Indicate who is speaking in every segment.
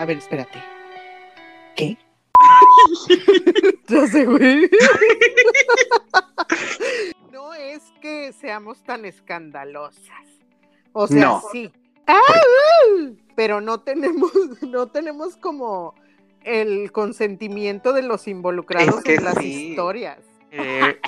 Speaker 1: A ver, espérate. ¿Qué? ya sé, güey. no es que seamos tan escandalosas. O sea,
Speaker 2: No.
Speaker 1: sí. ¡Ah! Pero no tenemos, no tenemos como el consentimiento de los involucrados
Speaker 2: Es que
Speaker 1: en las
Speaker 2: sí.
Speaker 1: historias.
Speaker 2: Eh,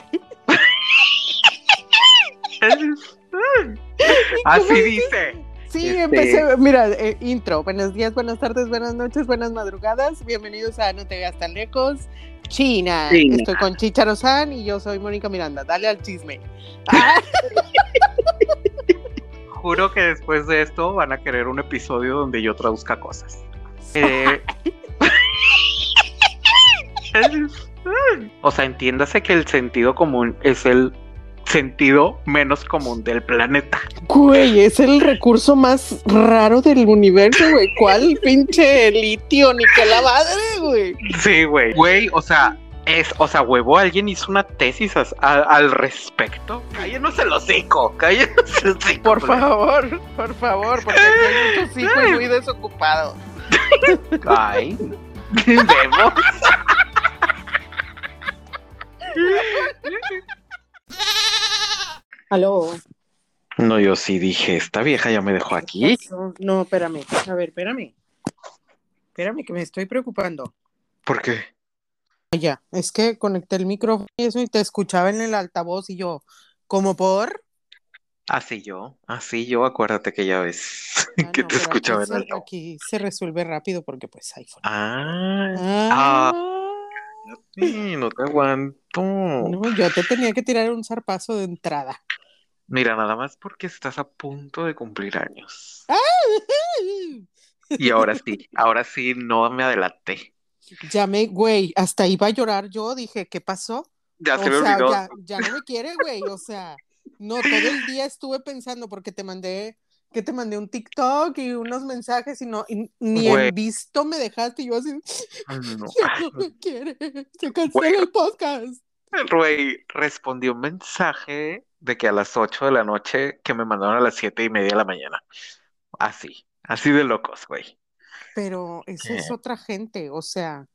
Speaker 2: Así dice.
Speaker 1: Sí,
Speaker 2: Este-
Speaker 1: empecé, mira, eh, intro, buenos días, buenas tardes, buenas noches, buenas madrugadas, bienvenidos a No te veas tan lejos, China.
Speaker 2: China.
Speaker 1: Estoy con Chicharo San y yo soy Mónica Miranda, dale al chisme. Ah,
Speaker 2: Juro que después de esto van a querer un episodio donde yo traduzca cosas. Eh, o sea, entiéndase que el sentido común es el sentido menos común del planeta.
Speaker 1: Güey, es el recurso más raro del universo, güey. ¿Cuál pinche litio ni que la madre, güey?
Speaker 2: Sí, güey. Güey, o sea, es, o sea, huevo, alguien hizo una tesis a- al respecto. Cállenos el hocico, cállenos el hocico.
Speaker 1: Por
Speaker 2: güey.
Speaker 1: favor, por favor, porque hay muchos hijos muy desocupados.
Speaker 2: Ay, vemos.
Speaker 1: Aló.
Speaker 2: No, yo sí dije, esta vieja ya me dejó aquí.
Speaker 1: No, espérame. A ver, espérame. Espérame, que me estoy preocupando.
Speaker 2: ¿Por qué?
Speaker 1: Ya, es que conecté el micrófono y eso y te escuchaba en el altavoz y yo, ¿como por?
Speaker 2: Así yo, así yo, acuérdate que ya ves
Speaker 1: Ah,
Speaker 2: que
Speaker 1: no,
Speaker 2: te escuchaba en
Speaker 1: se,
Speaker 2: alto.
Speaker 1: aquí se resuelve rápido porque pues iPhone.
Speaker 2: Ah,
Speaker 1: Ah,
Speaker 2: sí, no te aguanto.
Speaker 1: no, yo te tenía que tirar un zarpazo de entrada.
Speaker 2: Mira, nada más porque estás a punto de cumplir años. Y ahora sí, ahora sí, no me adelanté.
Speaker 1: Ya me, güey, hasta iba a llorar yo, dije, ¿qué pasó?
Speaker 2: Ya
Speaker 1: O
Speaker 2: se me
Speaker 1: sea,
Speaker 2: olvidó.
Speaker 1: ya, ya no me quiere, güey, o sea, no, todo el día estuve pensando porque te mandé, que te mandé un TikTok y unos mensajes y no, y ni
Speaker 2: Güey.
Speaker 1: en visto me dejaste y yo así,
Speaker 2: No.
Speaker 1: ya no me quiere, cancela
Speaker 2: Güey.
Speaker 1: el podcast.
Speaker 2: Güey, respondí un mensaje de que a las 8 de la noche que me mandaron a las siete y media de la mañana. Así, así de locos, güey.
Speaker 1: Pero esa es otra gente, o sea,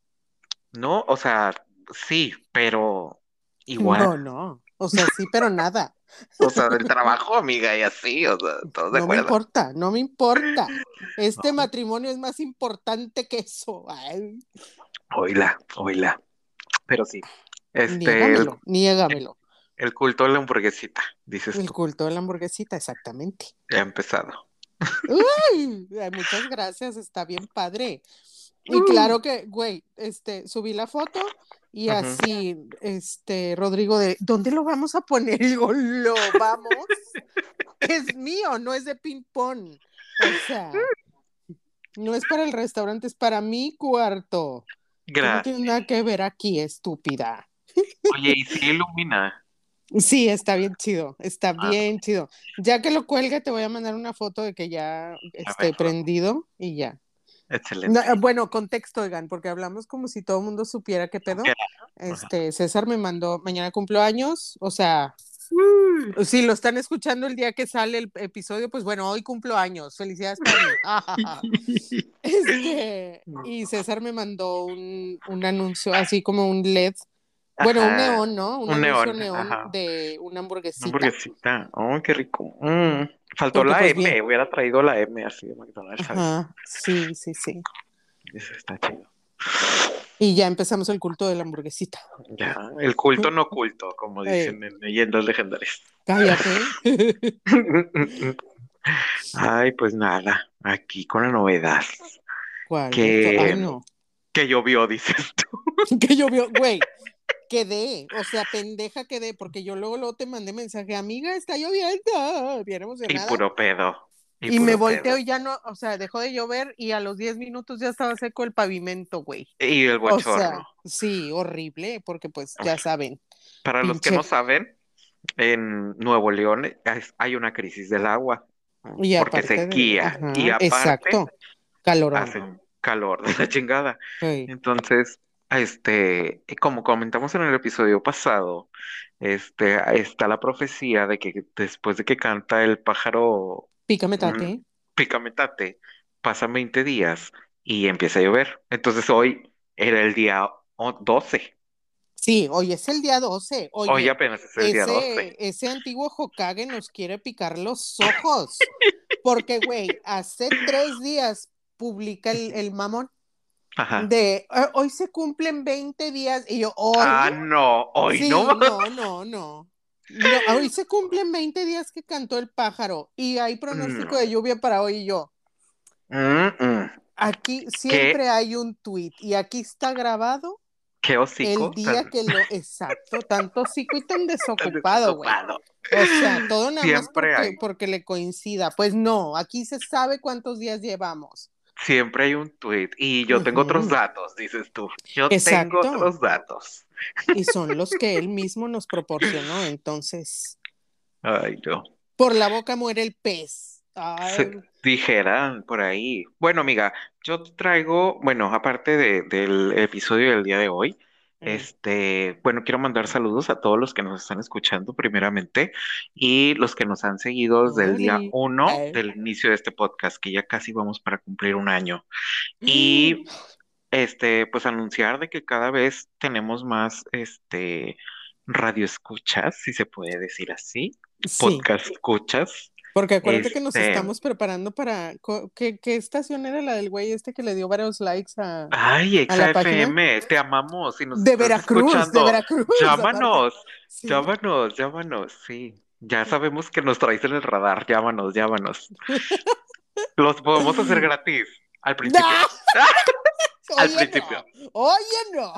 Speaker 2: No, o sea, sí, pero igual.
Speaker 1: no, no, o sea, sí, pero nada,
Speaker 2: O sea, del trabajo, amiga, y así, o sea, todos de
Speaker 1: no me importa, no me importa. Este
Speaker 2: No.
Speaker 1: matrimonio es más importante que eso. Ay,
Speaker 2: Oíla, oíla. Pero sí, este, el,
Speaker 1: niégamelo, niégamelo.
Speaker 2: el culto de la hamburguesita, dices
Speaker 1: El
Speaker 2: tú,
Speaker 1: culto de la hamburguesita, exactamente.
Speaker 2: ya ha empezado.
Speaker 1: Ay, muchas gracias, está bien padre. Y claro que, güey, este, subí la foto y así, este, Rodrigo de, ¿dónde lo vamos a poner? Y digo, lo vamos. Es mío, no es de ping pong. O sea, no es para el restaurante, es para mi cuarto. No tienes nada que ver aquí, estúpida.
Speaker 2: Oye, y sí ilumina.
Speaker 1: Sí, está bien chido, está
Speaker 2: Ah.
Speaker 1: bien chido. Ya que lo cuelgue, te voy a mandar una foto de que ya esté prendido y ya.
Speaker 2: Excelente.
Speaker 1: No, bueno, contexto, oigan, porque hablamos como si todo el mundo supiera qué pedo. Este, César me mandó, mañana cumplo años, o sea, si lo están escuchando el día que sale el episodio, pues bueno, hoy cumplo años, felicidades para mí. Este, y César me mandó un, un anuncio, así como un LED, bueno, un neón, ¿no? Un,
Speaker 2: neón,
Speaker 1: neón de una
Speaker 2: Una
Speaker 1: hamburguesita.
Speaker 2: hamburguesita. Oh, qué rico. Mm, Faltó
Speaker 1: Porque,
Speaker 2: la
Speaker 1: pues,
Speaker 2: M,
Speaker 1: bien.
Speaker 2: hubiera traído la M así de McDonald's.
Speaker 1: sí, sí, sí.
Speaker 2: Eso está chido.
Speaker 1: Y ya empezamos el culto de la hamburguesita.
Speaker 2: Ya, el culto no culto, como
Speaker 1: Eh.
Speaker 2: dicen en leyendas legendarias.
Speaker 1: Cállate.
Speaker 2: Ay, pues nada, aquí con la novedad.
Speaker 1: ¿Cuál?
Speaker 2: Que-
Speaker 1: Ay, no.
Speaker 2: Que llovió, dices tú.
Speaker 1: Que llovió, güey. Quedé, o sea, pendeja quedé, porque yo luego, luego te mandé mensaje, amiga, está lloviendo, bien
Speaker 2: Y puro pedo.
Speaker 1: Y me
Speaker 2: puro
Speaker 1: volteo
Speaker 2: pedo.
Speaker 1: y ya no, o sea, dejó de llover y a los 10 minutos ya estaba seco el pavimento, güey.
Speaker 2: Y el
Speaker 1: O
Speaker 2: bochorno.
Speaker 1: sea, sí, horrible, porque pues ya saben.
Speaker 2: Para los que no saben, en Nuevo León hay una crisis del agua.
Speaker 1: Y
Speaker 2: porque
Speaker 1: de-
Speaker 2: sequía.
Speaker 1: ajá,
Speaker 2: y aparte
Speaker 1: Exacto, calorón.
Speaker 2: hace calor de la chingada.
Speaker 1: Sí.
Speaker 2: Entonces, este, como comentamos en el episodio pasado, este, está la profecía de que después de que canta el pájaro
Speaker 1: Pícame tate.
Speaker 2: picametate, pasan 20 días y empieza a llover. Entonces hoy era el día 12.
Speaker 1: Sí, hoy es el día 12. Oye,
Speaker 2: hoy apenas es el
Speaker 1: ese,
Speaker 2: día 12.
Speaker 1: Ese antiguo Hokage nos quiere picar los ojos. Porque, güey, hace tres días publica el, el mamón
Speaker 2: Ajá.
Speaker 1: de "Ah, hoy se cumplen 20 días y yo hoy
Speaker 2: Ah, no, hoy
Speaker 1: sí,
Speaker 2: no.
Speaker 1: no no no No, hoy se cumplen 20 días que cantó el pájaro y hay pronóstico de lluvia para hoy y yo
Speaker 2: Mm, mm.
Speaker 1: aquí siempre hay un tweet y aquí está grabado
Speaker 2: Qué hocico.
Speaker 1: el día
Speaker 2: tan-
Speaker 1: que lo exacto tanto hocico y tan desocupado güey o sea todo nada más
Speaker 2: Siempre
Speaker 1: porque,
Speaker 2: hay.
Speaker 1: porque le coincida pues no aquí se sabe cuántos días llevamos
Speaker 2: Siempre hay un tweet. Y yo tengo otros datos, dices tú. Yo
Speaker 1: Exacto.
Speaker 2: tengo otros datos.
Speaker 1: y son los que él mismo nos proporcionó entonces
Speaker 2: Ay, no.
Speaker 1: Por la boca muere el pez. Ay,
Speaker 2: Se- dijeran por ahí. Bueno, amiga, yo traigo, bueno, aparte de- del episodio del día de hoy. Este, bueno, quiero mandar saludos a todos los que nos están escuchando primeramente y los que nos han seguido desde el día
Speaker 1: Ay,
Speaker 2: uno del inicio de este podcast, que ya casi vamos para cumplir un año. Y este, pues anunciar de que cada vez tenemos más, este, radio escuchas, si se puede decir así,
Speaker 1: Sí,
Speaker 2: podcast escuchas.
Speaker 1: Porque acuérdate que nos
Speaker 2: este-
Speaker 1: estamos preparando para. ¿Qué, qué estación era la del güey este que le dio varios likes a.
Speaker 2: Ay,
Speaker 1: a la
Speaker 2: Exa
Speaker 1: página?
Speaker 2: FM, te amamos. Si nos
Speaker 1: De Veracruz, de
Speaker 2: escuchando,
Speaker 1: Veracruz. aparte.
Speaker 2: llámanos,
Speaker 1: Sí.
Speaker 2: llámanos, llámanos, sí. Ya sabemos que nos traes en el radar, llámanos, llámanos. Los podemos hacer gratis al principio.
Speaker 1: ¡No!
Speaker 2: Al
Speaker 1: Oye,
Speaker 2: principio.
Speaker 1: no. Oye, no.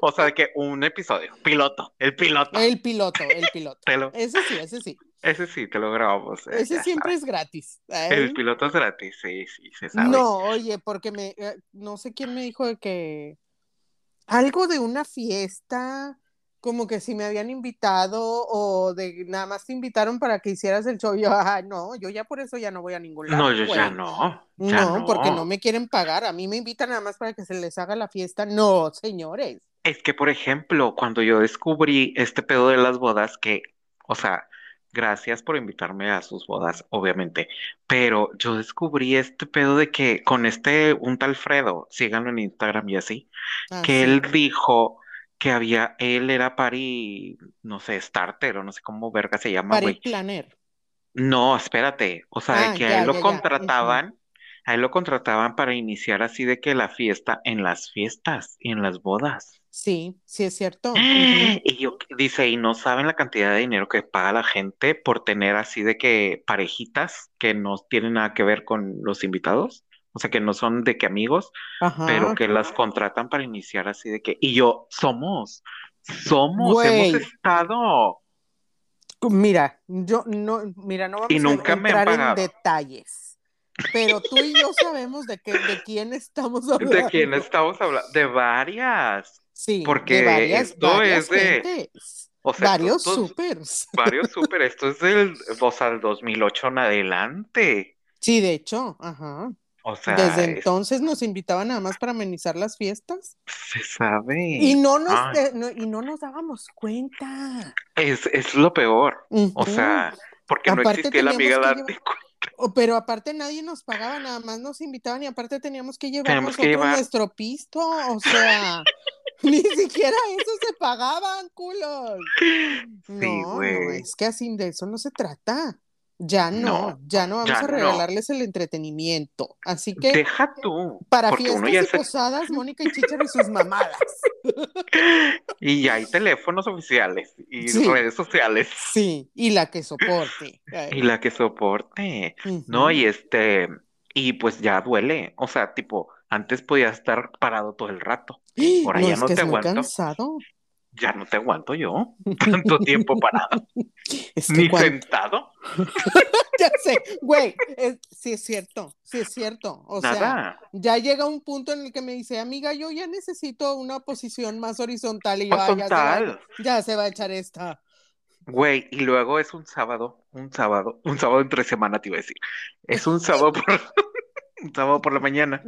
Speaker 2: O sea, de que un episodio, piloto, el piloto.
Speaker 1: El piloto, el piloto.
Speaker 2: Lo-
Speaker 1: Ese sí, ese sí.
Speaker 2: Ese sí, te lo grabamos. eh,
Speaker 1: Ese siempre
Speaker 2: sabes.
Speaker 1: es gratis.
Speaker 2: El
Speaker 1: Ay.
Speaker 2: piloto es gratis, sí, sí, se sabe.
Speaker 1: No, oye, porque me, eh, no sé quién me dijo de que algo de una fiesta, como que si me habían invitado o de nada más te invitaron para que hicieras el show. Yo, ah, no, yo ya por eso ya no voy a ningún lado.
Speaker 2: No, yo ya no, ya
Speaker 1: No,
Speaker 2: no.
Speaker 1: porque no me quieren pagar. A mí me invitan nada más para que se les haga la fiesta. No, señores.
Speaker 2: Es que, por ejemplo, cuando yo descubrí este pedo de las bodas, que, o sea, gracias por invitarme a sus bodas, obviamente, pero yo descubrí este pedo de que con este, un tal Fredo, síganlo en Instagram y así,
Speaker 1: Ah,
Speaker 2: que
Speaker 1: sí.
Speaker 2: él dijo que había, él era pari, no sé, starter o no sé cómo verga se llama, güey.
Speaker 1: planner.
Speaker 2: No, espérate, o sea, de
Speaker 1: Ah,
Speaker 2: que a él lo
Speaker 1: ya, ya.
Speaker 2: contrataban, a él lo contrataban para iniciar así de que la fiesta en las fiestas y en las bodas.
Speaker 1: Sí, sí es cierto.
Speaker 2: Y yo, dice, y no saben la cantidad de dinero que paga la gente por tener así de que parejitas que no tienen nada que ver con los invitados, o sea, que no son de que amigos, pero que las contratan para iniciar así de que, y yo, somos, somos,
Speaker 1: Güey.
Speaker 2: hemos estado.
Speaker 1: Mira, yo no, mira, no vamos
Speaker 2: Y
Speaker 1: a
Speaker 2: nunca me han
Speaker 1: entrar en detalles, pero tú y yo sabemos de qué, de quién estamos hablando.
Speaker 2: ¿De quién estamos hablando? De varias.
Speaker 1: Sí,
Speaker 2: Porque
Speaker 1: varias,
Speaker 2: esto
Speaker 1: varias
Speaker 2: es de-
Speaker 1: gentes,
Speaker 2: O sea,
Speaker 1: varios
Speaker 2: estos
Speaker 1: supers.
Speaker 2: varios súper, esto es del, o sea, del 2008 en adelante.
Speaker 1: Sí, de hecho, ajá.
Speaker 2: O sea,
Speaker 1: Desde
Speaker 2: es-
Speaker 1: entonces nos invitaban nada más para amenizar las fiestas
Speaker 2: se sabe.
Speaker 1: y no nos, eh, no- y no nos dábamos cuenta.
Speaker 2: Es, es lo peor. O sea, porque no existía la amiga darte
Speaker 1: llevar-
Speaker 2: cuenta.
Speaker 1: Pero aparte nadie nos pagaba, nada más nos invitaban y aparte teníamos que llevar
Speaker 2: que
Speaker 1: nosotros
Speaker 2: llevar-
Speaker 1: nuestro pisto, o sea, ni siquiera eso se pagaban, culos.
Speaker 2: Sí,
Speaker 1: No, no, es que así de eso no se trata. Ya no,
Speaker 2: No,
Speaker 1: ya no vamos
Speaker 2: ya
Speaker 1: a
Speaker 2: no.
Speaker 1: regalarles el entretenimiento. Así que
Speaker 2: Deja tú,
Speaker 1: para fiestas y
Speaker 2: se...
Speaker 1: posadas, Mónica y Chicharo y sus mamadas.
Speaker 2: Y ya hay teléfonos oficiales y
Speaker 1: Sí.
Speaker 2: redes sociales
Speaker 1: Sí, y la que soporte.
Speaker 2: y la que soporte. No, y este, y pues ya duele. O sea, tipo, antes podías estar parado todo el rato. Ahora
Speaker 1: No,
Speaker 2: ya
Speaker 1: es
Speaker 2: no
Speaker 1: que
Speaker 2: te
Speaker 1: es muy
Speaker 2: aguanto.
Speaker 1: cansado.
Speaker 2: Ya no te aguanto yo. Tanto tiempo parado.
Speaker 1: Es que
Speaker 2: Ni
Speaker 1: cuando-
Speaker 2: sentado.
Speaker 1: Ya sé, güey, es- sí es cierto, sí es cierto. O sea, ya llega un punto en el que me dice, amiga, yo ya necesito una posición más horizontal y yo, "Ay, ya se va, ya se va a echar esta.
Speaker 2: Güey, y luego es un sábado, un sábado, un sábado entre semana te iba a decir. Es un sábado por, sábado por la mañana.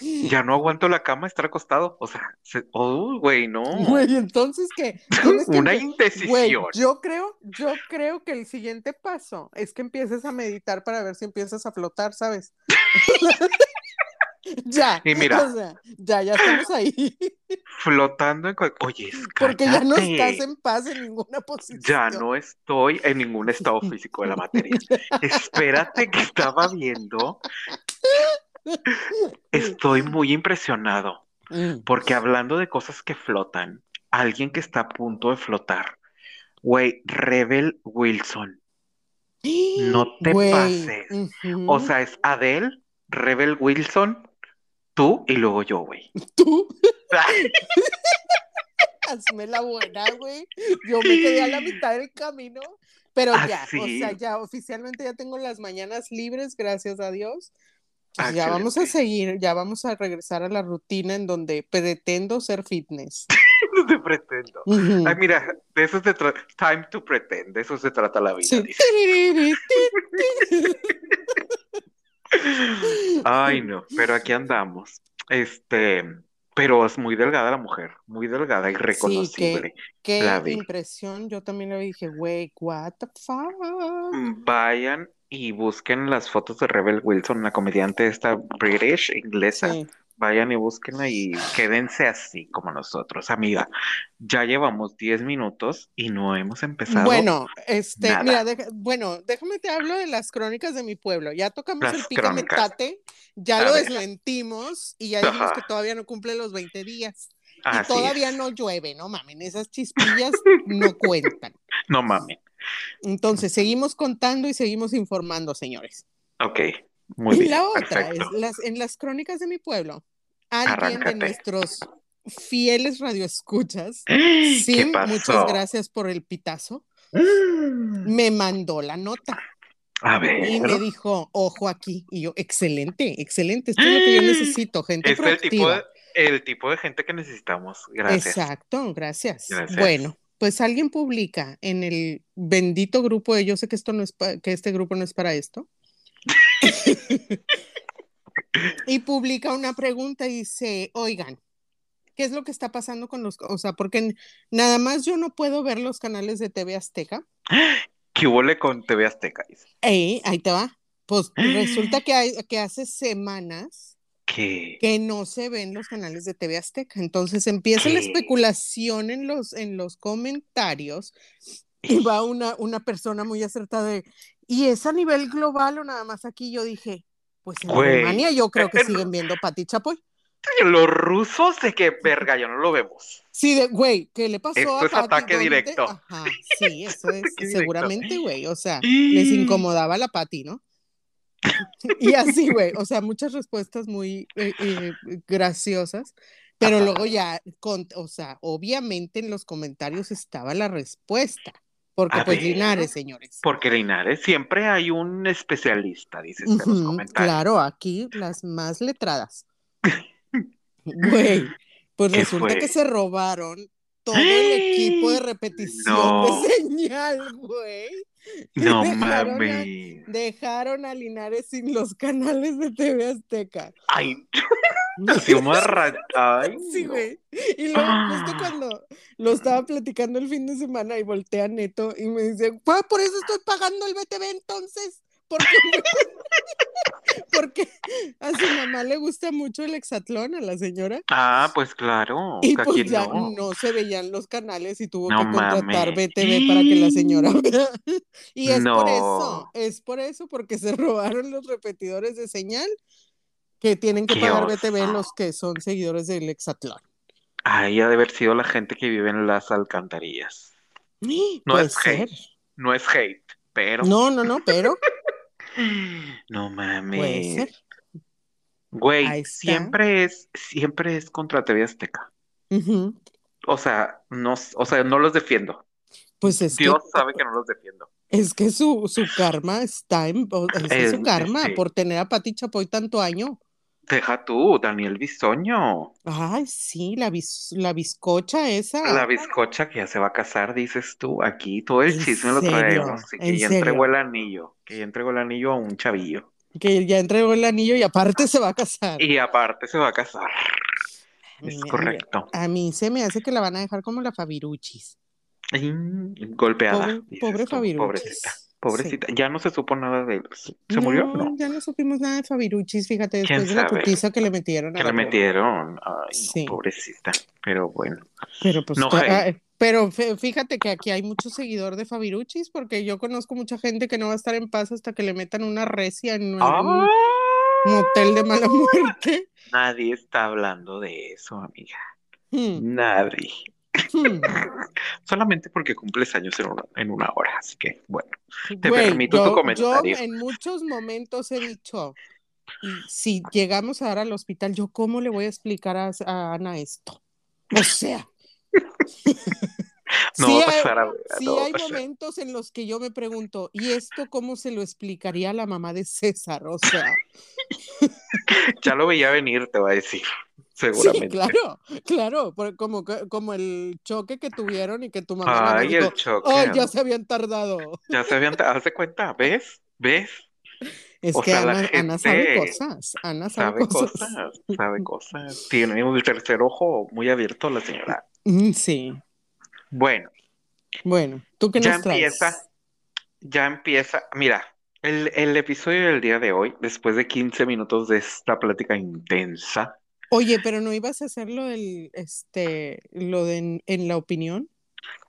Speaker 2: Ya no aguanto la cama estar acostado. O sea, se- oh, güey, no.
Speaker 1: Güey, entonces que
Speaker 2: Una
Speaker 1: empe- Güey,
Speaker 2: indecisión.
Speaker 1: yo creo, yo creo que el siguiente paso es que empieces a meditar para ver si empiezas a flotar, ¿sabes? Ya.
Speaker 2: Y mira.
Speaker 1: O sea, ya, ya estamos ahí.
Speaker 2: Flotando en... Oye,
Speaker 1: Porque ya no estás en paz en ninguna posición.
Speaker 2: Ya no estoy en ningún estado físico de la materia. Espérate que estaba viendo. Estoy muy impresionado.
Speaker 1: Mm.
Speaker 2: Porque hablando de cosas que flotan, alguien que está a punto de flotar, güey, Rebel Wilson. No te
Speaker 1: Güey,
Speaker 2: pases. O sea, es Adele, Rebel Wilson, tú y luego yo, güey.
Speaker 1: tú hazme la buena, güey. Yo me quedé a la mitad del camino, pero
Speaker 2: ¿Ah,
Speaker 1: ya, o sea, ya oficialmente ya tengo las mañanas libres, gracias a Dios.
Speaker 2: Ah,
Speaker 1: ya vamos a seguir, ya vamos a regresar a la rutina en donde pretendo ser fitness.
Speaker 2: No te pretendo.
Speaker 1: Ujú.
Speaker 2: Ay, mira, de eso se trata. Time to pretend, de eso se trata la vida.
Speaker 1: Sí.
Speaker 2: Ay, no, pero aquí andamos. Este, pero es muy delgada la mujer, muy delgada y reconocible.
Speaker 1: Qué
Speaker 2: La vi.
Speaker 1: impresión, yo también le dije, güey, what the fuck.
Speaker 2: Vayan y busquen las fotos de Rebel Wilson, la comediante esta British, inglesa.
Speaker 1: Sí.
Speaker 2: Vayan y búsquenla y quédense así como nosotros, amiga. Ya llevamos 10 minutos y no hemos empezado.
Speaker 1: Bueno, este,
Speaker 2: nada.
Speaker 1: mira, deja- bueno, déjame te hablo de las crónicas de mi pueblo. Ya tocamos
Speaker 2: Las
Speaker 1: el pica metate, ya
Speaker 2: A
Speaker 1: lo
Speaker 2: ver.
Speaker 1: desmentimos y ya dijimos
Speaker 2: Ajá.
Speaker 1: que todavía no cumple los 20 días. Y todavía
Speaker 2: es.
Speaker 1: no llueve, no mamen, esas chispillas no cuentan.
Speaker 2: No mames.
Speaker 1: Entonces, seguimos contando y seguimos informando, señores.
Speaker 2: Ok, muy
Speaker 1: y
Speaker 2: bien.
Speaker 1: la otra
Speaker 2: perfecto.
Speaker 1: es las, en las crónicas de mi pueblo, alguien
Speaker 2: Arráncate.
Speaker 1: de nuestros fieles radioescuchas,
Speaker 2: ¿Qué
Speaker 1: Sim,
Speaker 2: pasó?
Speaker 1: muchas gracias por el pitazo,
Speaker 2: Mm.
Speaker 1: me mandó la nota.
Speaker 2: A
Speaker 1: Y me
Speaker 2: ver.
Speaker 1: dijo, ojo aquí. Y yo, excelente, excelente. Esto es lo que yo necesito, gente
Speaker 2: Es el tipo,
Speaker 1: proactiva.
Speaker 2: de, el tipo de gente que necesitamos. Gracias.
Speaker 1: Exacto, gracias.
Speaker 2: Gracias.
Speaker 1: Bueno, pues alguien publica en el bendito grupo de yo sé que esto no es que este grupo no es para esto. y publica una pregunta y dice, oigan, ¿qué es lo que está pasando con los, o sea, porque nada más yo no puedo ver los canales de TV Azteca?
Speaker 2: ¿Qué huele con TV Azteca? Dice.
Speaker 1: Ey, ahí te va. Pues resulta que, hay, que hace semanas
Speaker 2: ¿Qué?
Speaker 1: que no se ven los canales de TV Azteca. Entonces empieza la especulación en los, en los comentarios y va una, una persona muy acertada de, ¿y es a nivel global o nada más aquí? Yo dije, pues en
Speaker 2: Güey.
Speaker 1: Alemania yo creo que siguen viendo Pati Chapoy.
Speaker 2: Los rusos de que verga, ya no lo vemos.
Speaker 1: Sí, de, güey, ¿qué le pasó
Speaker 2: Esto
Speaker 1: a
Speaker 2: es
Speaker 1: Pati?
Speaker 2: ataque directo.
Speaker 1: Ajá, sí, eso es, seguramente, güey, o sea, les incomodaba la Pati, ¿no? Y así, güey, o sea, muchas respuestas muy eh, eh, graciosas, pero
Speaker 2: Ajá.
Speaker 1: luego ya, con, o sea, obviamente en los comentarios estaba la respuesta, porque
Speaker 2: A
Speaker 1: pues
Speaker 2: ver.
Speaker 1: Linares, señores.
Speaker 2: Porque Linares siempre hay un especialista, dices en los comentarios.
Speaker 1: claro, aquí las más letradas. Güey, pues
Speaker 2: ¿Qué
Speaker 1: resulta
Speaker 2: fue?
Speaker 1: que se robaron todo el equipo de repetición
Speaker 2: No.
Speaker 1: de señal, güey.
Speaker 2: No mames.
Speaker 1: Dejaron a Linares sin los canales de TV Azteca.
Speaker 2: Ay, ra- Ay,
Speaker 1: Sí, güey. Y luego, justo cuando lo estaba platicando el fin de semana y voltea Neto y me dice, "Pa, por eso estoy pagando el BTV entonces. Porque, porque a su mamá le gusta mucho el hexatlón, a la señora.
Speaker 2: Ah, pues claro.
Speaker 1: Y pues ya
Speaker 2: no.
Speaker 1: no. se veían los canales y tuvo
Speaker 2: No
Speaker 1: que contratar
Speaker 2: mames.
Speaker 1: BTV para que la señora vea. Y es por eso, es por eso, porque se robaron los repetidores de señal que tienen que
Speaker 2: Qué
Speaker 1: pagar
Speaker 2: oso.
Speaker 1: BTV los que son seguidores del hexatlón.
Speaker 2: Ay, ha de haber sido la gente que vive en las alcantarillas. No es hate, no es hate, pero.
Speaker 1: No, no, no, pero
Speaker 2: No
Speaker 1: puede
Speaker 2: mames.
Speaker 1: ser.
Speaker 2: Güey, siempre es, siempre es contra TV Azteca. O sea, no, o sea, no los defiendo.
Speaker 1: Pues es
Speaker 2: Dios
Speaker 1: que,
Speaker 2: sabe que no los defiendo.
Speaker 1: es que su, su karma está en, es su karma
Speaker 2: sí.
Speaker 1: por tener a Pati Chapoy tanto año.
Speaker 2: Deja tú, Daniel Bisoño.
Speaker 1: Ay, sí, la, bis- la bizcocha esa.
Speaker 2: La bizcocha que ya se va a casar, dices tú. Aquí todo el
Speaker 1: ¿En
Speaker 2: chisme lo traemos. y que
Speaker 1: ¿En
Speaker 2: ya
Speaker 1: serio?
Speaker 2: entregó el anillo. Que ya entregó el anillo a un chavillo.
Speaker 1: Que ya entregó el anillo y aparte se va a casar.
Speaker 2: Y aparte se va a casar. Es correcto.
Speaker 1: A mí se me hace que la van a dejar como la Fabiruchis.
Speaker 2: Golpeada.
Speaker 1: Pobre, pobre Fabiruchis.
Speaker 2: Pobrecita. Pobrecita, ya no se supo nada de él. ¿Se murió? No.
Speaker 1: Ya no supimos nada de Fabiruchis, fíjate, después de la putiza que le metieron.
Speaker 2: que le metieron. Ay, pobrecita. Pero bueno.
Speaker 1: Pero pues. Ah, pero fíjate que aquí hay mucho seguidor de Fabiruchis, porque yo conozco mucha gente que no va a estar en paz hasta que le metan una recia en un motel de mala muerte.
Speaker 2: Nadie está hablando de eso, amiga. Hmm. Nadie. Hmm. Solamente porque cumples años en una, hora, así que bueno, te permito tu comentario.
Speaker 1: Yo en muchos momentos he dicho, si llegamos a dar al hospital, yo cómo le voy a explicar a, Ana esto. O sea.
Speaker 2: no sí, hay, a
Speaker 1: sí hay momentos en los que yo me pregunto, ¿y esto cómo se lo explicaría la mamá de César? O sea.
Speaker 2: ya lo veía venir, te va a decir seguramente.
Speaker 1: claro, claro, como, como el choque que tuvieron y que tu mamá
Speaker 2: Ay, el choque.
Speaker 1: Oh, ya se habían tardado.
Speaker 2: Ya se habían tardado, haz cuenta, ¿ves? ¿Ves?
Speaker 1: Es que Ana, sabe cosas, Ana sabe, cosas.
Speaker 2: Sabe cosas, tiene un tercer ojo muy abierto la señora.
Speaker 1: Mm, sí.
Speaker 2: Bueno.
Speaker 1: Bueno, ¿tú qué
Speaker 2: ya
Speaker 1: nos traes?
Speaker 2: empieza, ya empieza, mira, el, el episodio del día de hoy, después de 15 minutos de esta plática intensa,
Speaker 1: Oye, pero no ibas a hacerlo el, este, lo de en, la opinión.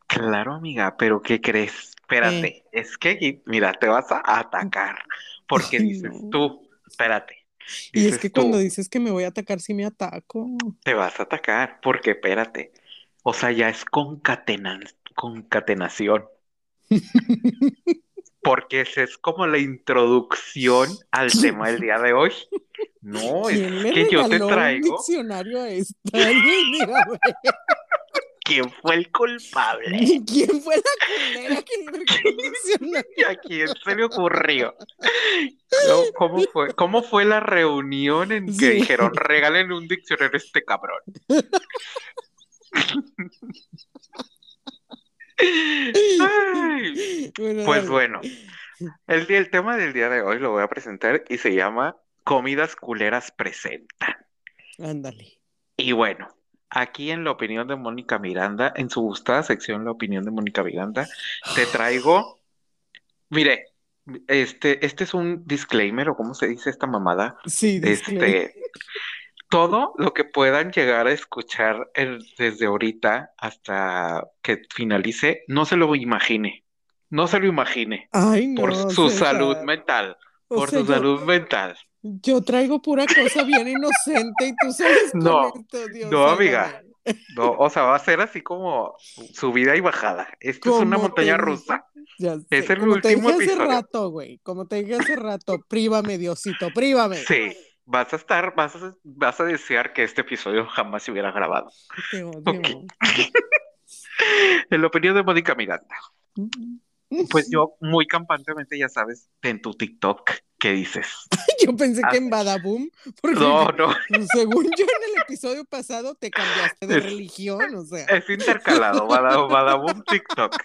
Speaker 2: Claro, amiga, pero ¿qué crees? Espérate, es que, mira, te vas a atacar, porque dices tú, espérate.
Speaker 1: y es que cuando dices que me voy a atacar, sí me ataco.
Speaker 2: Te vas a atacar, porque espérate, o sea, ya es concatenación. porque esa es como la introducción al tema del día de hoy. No, es que yo te traigo.
Speaker 1: Un diccionario a esta?
Speaker 2: ¿Quién fue el culpable?
Speaker 1: ¿Quién fue la culera que diccionario?
Speaker 2: ¿A quién se le ocurrió? ¿Cómo fue, ¿Cómo fue la reunión en que dijeron regalen un diccionario a este cabrón? pues bueno, el, el tema del día de hoy lo voy a presentar y se llama Comidas Culeras Presentan.
Speaker 1: Ándale.
Speaker 2: Y bueno, aquí en la opinión de Mónica Miranda, en su gustada sección La opinión de Mónica Miranda, te traigo, mire, este, este es un disclaimer o cómo se dice esta mamada.
Speaker 1: Sí,
Speaker 2: este, todo lo que puedan llegar a escuchar desde ahorita hasta que finalice, no se lo imagine. No se lo imagine.
Speaker 1: Ay,
Speaker 2: por su salud mental. por su salud mental.
Speaker 1: Yo traigo pura cosa bien inocente y tú sabes
Speaker 2: no, No, amiga. No, o sea, va a ser así como subida y bajada. Esto es una montaña rusa. Es el
Speaker 1: como
Speaker 2: último te
Speaker 1: dije hace rato, güey. Como te dije hace rato, prívame, Diosito, prívame.
Speaker 2: Sí, vas a estar, vas a, vas a desear que este episodio jamás se hubiera grabado.
Speaker 1: Te odio.
Speaker 2: en la opinión de Mónica Miranda. Pues yo muy campantemente, ya sabes, en tu TikTok, ¿qué dices?
Speaker 1: yo pensé que en Badaboom, porque
Speaker 2: no, no.
Speaker 1: según yo en el episodio pasado te cambiaste de religión, o sea.
Speaker 2: Es intercalado, Badaboom TikTok.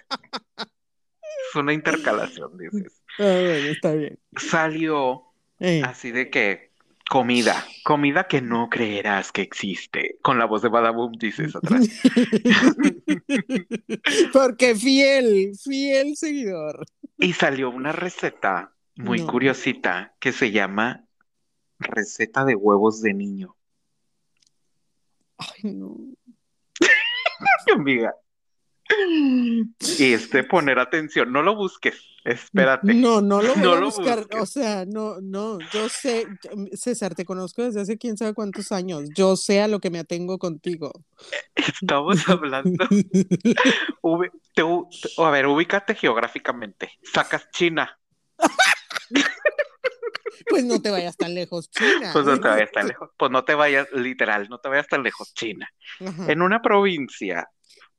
Speaker 2: Es una intercalación, dices.
Speaker 1: Ah, bueno, está bien.
Speaker 2: Salió eh. así de que Comida, comida que no creerás que existe. Con la voz de Badaboom dices atrás.
Speaker 1: Porque fiel, fiel seguidor.
Speaker 2: Y salió una receta muy curiosita que se llama receta de huevos de niño.
Speaker 1: Ay, no.
Speaker 2: Amiga, y este, poner atención, no lo busques, espérate.
Speaker 1: No, no lo voy a buscar, o sea, no, no, yo sé, César, te conozco desde hace quién sabe cuántos años, yo sé a lo que me atengo contigo.
Speaker 2: Estamos hablando, a ver, ubícate geográficamente, sacas China.
Speaker 1: Pues no te vayas tan lejos, China.
Speaker 2: Pues no te vayas tan lejos. Pues no te vayas, literal, no te vayas tan lejos, China. En una provincia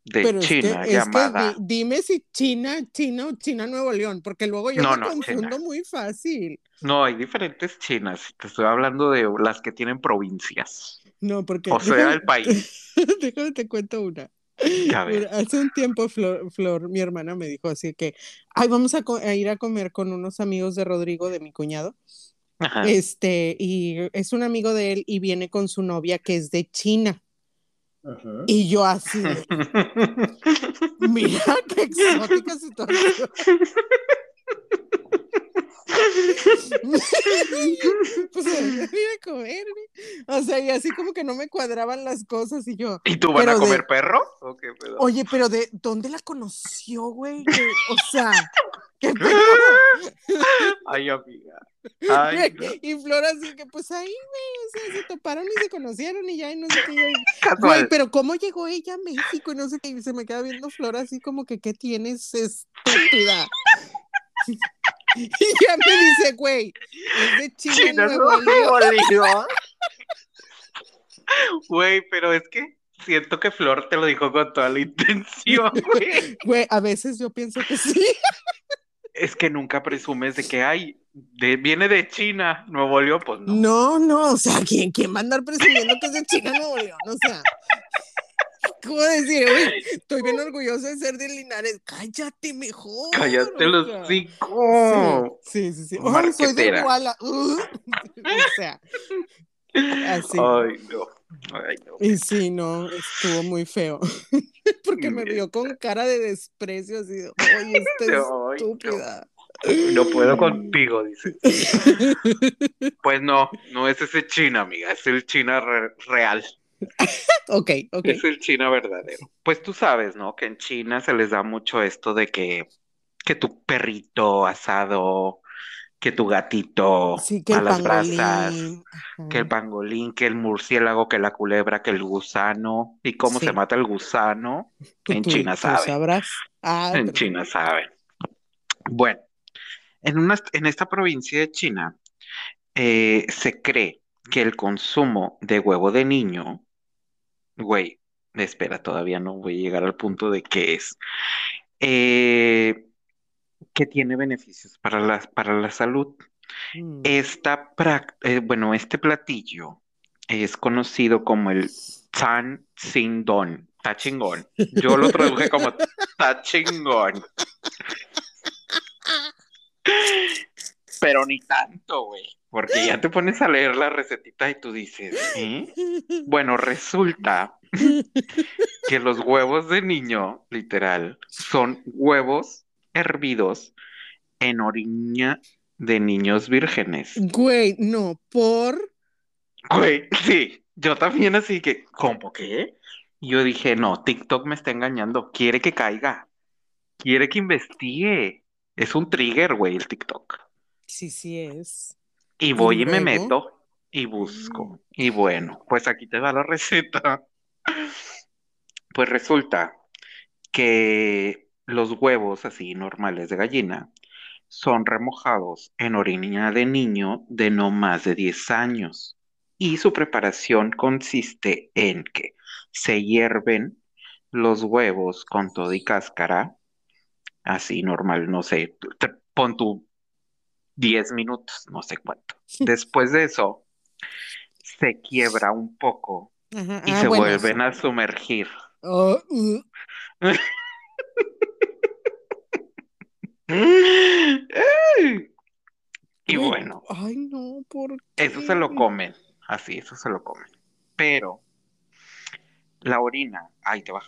Speaker 2: de China llamada.
Speaker 1: dime si China, China o China Nuevo León, porque luego yo me confundo muy fácil.
Speaker 2: No, hay diferentes Chinas. Te estoy hablando de las que tienen provincias.
Speaker 1: No, porque.
Speaker 2: O sea, el país.
Speaker 1: déjame te cuento una. Hace un tiempo Flor, mi hermana, me dijo así que, ay, vamos a, ir a comer con unos amigos de Rodrigo, de mi cuñado. Este, y es un amigo de él y viene con su novia que es de China. Y yo así, mira qué exótica situación. pues a comer, O sea, y así como que no me cuadraban las cosas y yo.
Speaker 2: ¿Y tú van a comer perro? ¿O qué
Speaker 1: Oye, pero de dónde la conoció, güey? O sea,
Speaker 2: Ay, amiga.
Speaker 1: Ay, Y Flora así que pues ahí, güey, o sea, se toparon y se conocieron y ya y no sé qué. Güey, pero ¿cómo llegó ella a México? Y no sé qué, y se me queda viendo Flora así como que, ¿qué tienes, estúpida? y ya me dice, güey, es de China, Nuevo León.
Speaker 2: Güey, pero es que siento que Flor te lo dijo con toda la intención, güey.
Speaker 1: Güey, a veces yo pienso que sí.
Speaker 2: Es que nunca presumes de que hay, de, viene de China, Nuevo León, pues no.
Speaker 1: No, no, o sea, ¿quién, quién va a andar presumiendo que es de China, Nuevo León? O sea, ¿cómo decir? Uy, estoy bien orgulloso de ser de Linares. Cállate mejor.
Speaker 2: Cállate los cinco.
Speaker 1: Sí, sí, sí. Ay, soy de Iguala. o sea, así.
Speaker 2: Ay, no. Ay, no.
Speaker 1: Y sí, no, estuvo muy feo. Porque me vio con cara de desprecio, así, oye, esta estúpida.
Speaker 2: No. puedo contigo, dice. Pues no, no es ese China, amiga, es el China real.
Speaker 1: ok, ok.
Speaker 2: Es el China verdadero. Pues tú sabes, ¿no? Que en China se les da mucho esto de que, que tu perrito asado, que tu gatito a las brasas, que el pangolín, que el murciélago, que la culebra, que el gusano, y cómo se mata el gusano, en China saben. Ah, en China saben. Bueno, en, una, en esta provincia de China eh, se cree que el consumo de huevo de niño, güey, espera, todavía no voy a llegar al punto de qué es. Eh, que tiene beneficios para la, para la salud. Mm. Esta eh, bueno, este platillo es conocido como el Tan Sin Don. Está chingón. Yo lo traduje como está chingón. Pero ni tanto, güey. Porque ya te pones a leer la recetita y tú dices, ¿eh? bueno, resulta que los huevos de niño, literal, son huevos hervidos en orina de niños vírgenes.
Speaker 1: Güey, no, por.
Speaker 2: Güey, sí, yo también así que, ¿cómo qué? Yo dije, no, TikTok me está engañando, quiere que caiga, quiere que investigue. Es un trigger, güey, el TikTok.
Speaker 1: Sí, sí es.
Speaker 2: Y voy y, me meto y busco. Y bueno, pues aquí te da la receta. Pues resulta que los huevos así normales de gallina son remojados en orina de niño de no más de 10 años y su preparación consiste en que se hierven los huevos con todo y cáscara, así normal, no sé, pon tu 10 minutos, no sé cuánto. Después de eso, se quiebra un poco y ah, se vuelven a sumergir. Oh, uh. y bueno.
Speaker 1: Ay, no, ¿por
Speaker 2: Eso se lo comen. Así, eso se lo comen. Pero la orina, ahí te va.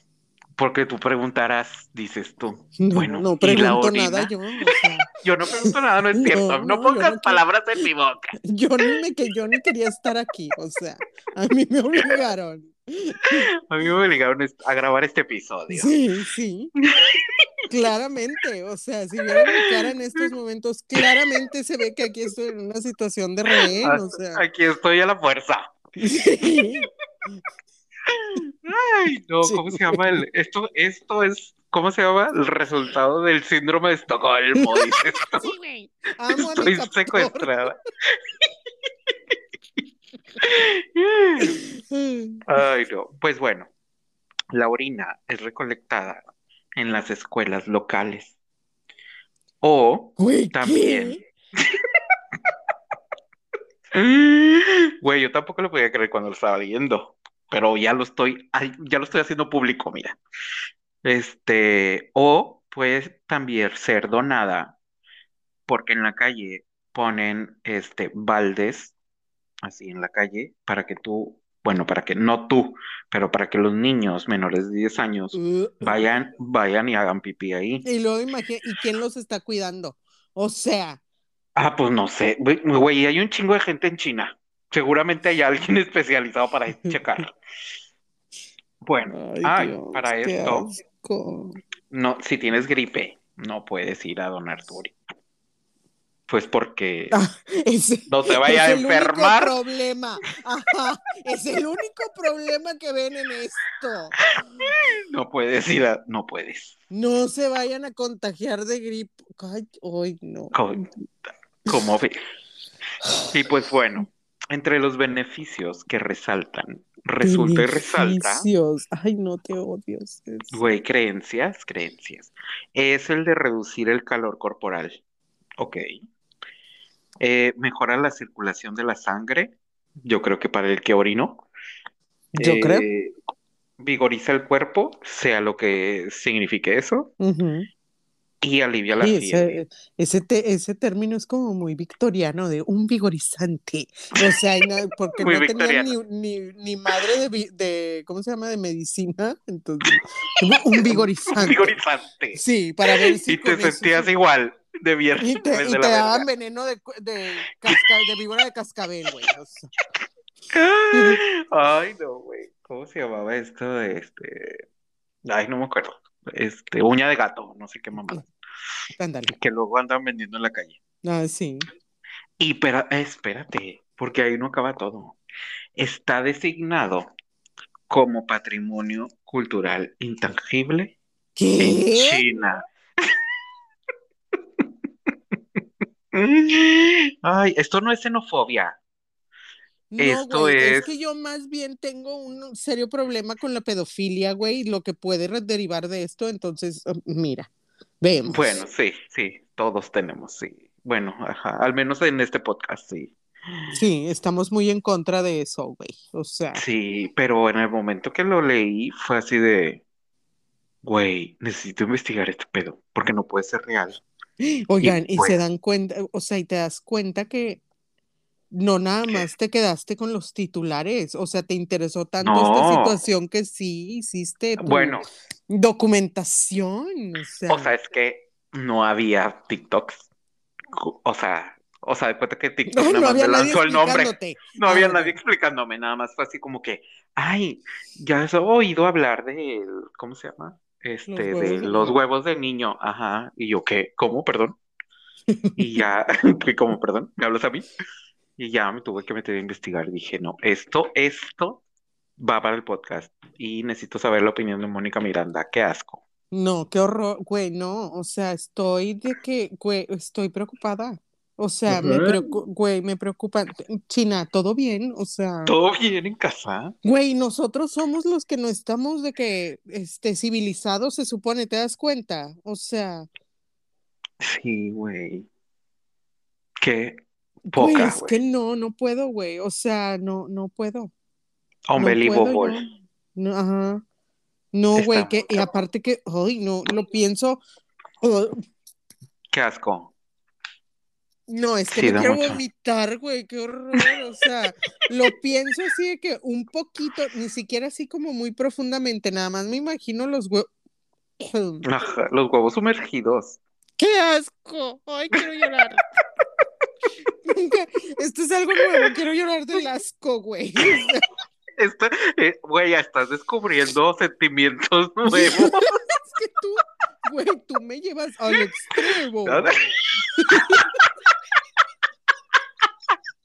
Speaker 2: Porque tú preguntarás, dices tú. No, bueno,
Speaker 1: no pregunto nada yo.
Speaker 2: yo no pregunto nada, no es cierto. No, pongas palabras en mi boca.
Speaker 1: Yo ni, me, que yo ni quería estar aquí, o sea, a mí me obligaron.
Speaker 2: A mí me obligaron a grabar este episodio.
Speaker 1: Sí, sí. Claramente, o sea, si vieron mi cara en estos momentos, claramente se ve que aquí estoy en una situación de rehén, o sea.
Speaker 2: Aquí estoy a la fuerza. Ay, no, ¿cómo se llama el, esto? Esto es, ¿cómo se llama? El resultado del síndrome de Estocolmo, dices Sí, Estoy secuestrada. Ay, no. Pues bueno, la orina es recolectada en las escuelas locales. O también. Güey, yo tampoco lo podía creer cuando lo estaba leyendo, pero ya lo estoy, ya lo estoy haciendo público, mira. Este, o puede también ser donada, porque en la calle ponen este baldes así en la calle para que tú bueno, para que no tú, pero para que los niños menores de 10 años uh, vayan, vayan y hagan pipí ahí.
Speaker 1: Y luego imagínate, ¿y quién los está cuidando? O sea,
Speaker 2: Ah, pues no sé. Güey, hay un chingo de gente en China. Seguramente hay alguien especializado para checar. Bueno, ay, para esto. No, si tienes gripe, no puedes ir a donar tu orina. Pues porque ah, no te vaya a enfermar.
Speaker 1: Es el único problema. es el único problema que ven en esto.
Speaker 2: No puedes ir a, no puedes.
Speaker 1: No se vayan a contagiar de gripe. Ay, hoy no.
Speaker 2: Como Y pues bueno, entre los beneficios que resaltan, resulta y resalta.
Speaker 1: Ay, no te odio.
Speaker 2: Güey, creencias, creencias. Es el de reducir el calor corporal. Ok. Eh, mejora la circulación de la sangre. Yo creo que para el que orino.
Speaker 1: Yo creo.
Speaker 2: Eh, vigoriza el cuerpo, sea lo que signifique eso. Y alivia la
Speaker 1: fiebre. Ese, ese, término es como muy victoriano, de un vigorizante. O sea, porque no tenía ni, ni, madre de, de, ¿cómo se llama?, de medicina. Entonces, un vigorizante. un
Speaker 2: vigorizante.
Speaker 1: Sí, para ver si.
Speaker 2: Y te sentías igual de viernes.
Speaker 1: Y te, y te daban veneno de, de, casca, de víbora de cascabel, güey.
Speaker 2: Ay, no, güey. ¿Cómo se llamaba esto? Este. Ay, no me acuerdo. Este, uña de gato, no sé qué mamá. Que luego andan vendiendo en la calle.
Speaker 1: Ah, sí.
Speaker 2: Y pero, espérate, porque ahí no acaba todo. Está designado como patrimonio cultural intangible en China. Ay, esto no es xenofobia. Esto es...
Speaker 1: es... que yo más bien tengo un serio problema con la pedofilia, güey, lo que puede derivar de esto, entonces, um, mira.
Speaker 2: Bueno, sí, sí, todos tenemos, sí. Bueno, ajá, al menos en este podcast, sí.
Speaker 1: Sí, estamos muy en contra de eso, güey. O sea.
Speaker 2: Sí, pero en el momento que lo leí fue así de, güey, necesito investigar este pedo, porque no puede ser real.
Speaker 1: Oigan, y, se pues dan cuenta, o sea, y te das cuenta que no nada más te quedaste con los titulares, o sea, te interesó tanto esta situación que sí hiciste
Speaker 2: bueno,
Speaker 1: documentación. O sea.
Speaker 2: o sea, es que no había TikToks. O sea, o sea, después de que TikTok nada más me lanzó el nombre, no había ah, nadie explicándome, nada más fue así como que, ay, ya has oído hablar de, ¿cómo se llama? Este, de los huevos de niño, ajá, y yo, ¿qué? ¿Cómo? Perdón. Y ya, ¿cómo? Perdón, ¿me hablas a mí? Y ya me tuve que meter a investigar. Dije, no, esto, esto va para el podcast. Y necesito saber la opinión de Mónica Miranda. Qué asco.
Speaker 1: No, qué horror, güey, no. O sea, estoy de que, güey, estoy preocupada. O sea, me preocupa, güey, me preocupa. China, ¿todo bien? O sea.
Speaker 2: ¿Todo bien en casa?
Speaker 1: Güey, nosotros somos los que no estamos de que, este, civilizados, se supone, ¿te das cuenta? O sea.
Speaker 2: Sí, güey. Qué
Speaker 1: Güey, es que no, no puedo, güey. O sea, no, no puedo.
Speaker 2: Unbelievable.
Speaker 1: No, ajá. No, güey, que, y aparte que, ay, no, lo pienso.
Speaker 2: Qué asco.
Speaker 1: No, es que me quiero vomitar, güey, qué horror. O sea, lo pienso así de que un poquito, ni siquiera así como muy profundamente, nada más me imagino los huevos.
Speaker 2: los huevos sumergidos.
Speaker 1: ¡Qué asco! Ay, quiero llorar. Esto es algo nuevo, quiero llorar del asco, güey.
Speaker 2: Esto, eh, güey, ya estás descubriendo sentimientos nuevos. es
Speaker 1: que tú, güey, tú me llevas al extremo.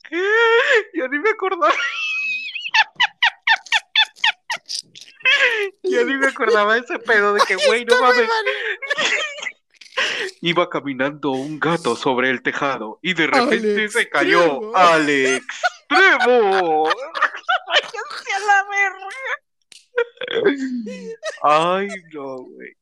Speaker 2: Yo ni me acordaba. Yo ni me acordaba de ese pedo de que, güey, no mames. Iba caminando un gato sobre el tejado y de repente se cayó Alex extremo. ¡Váyanse a la verga! Ay, no, güey.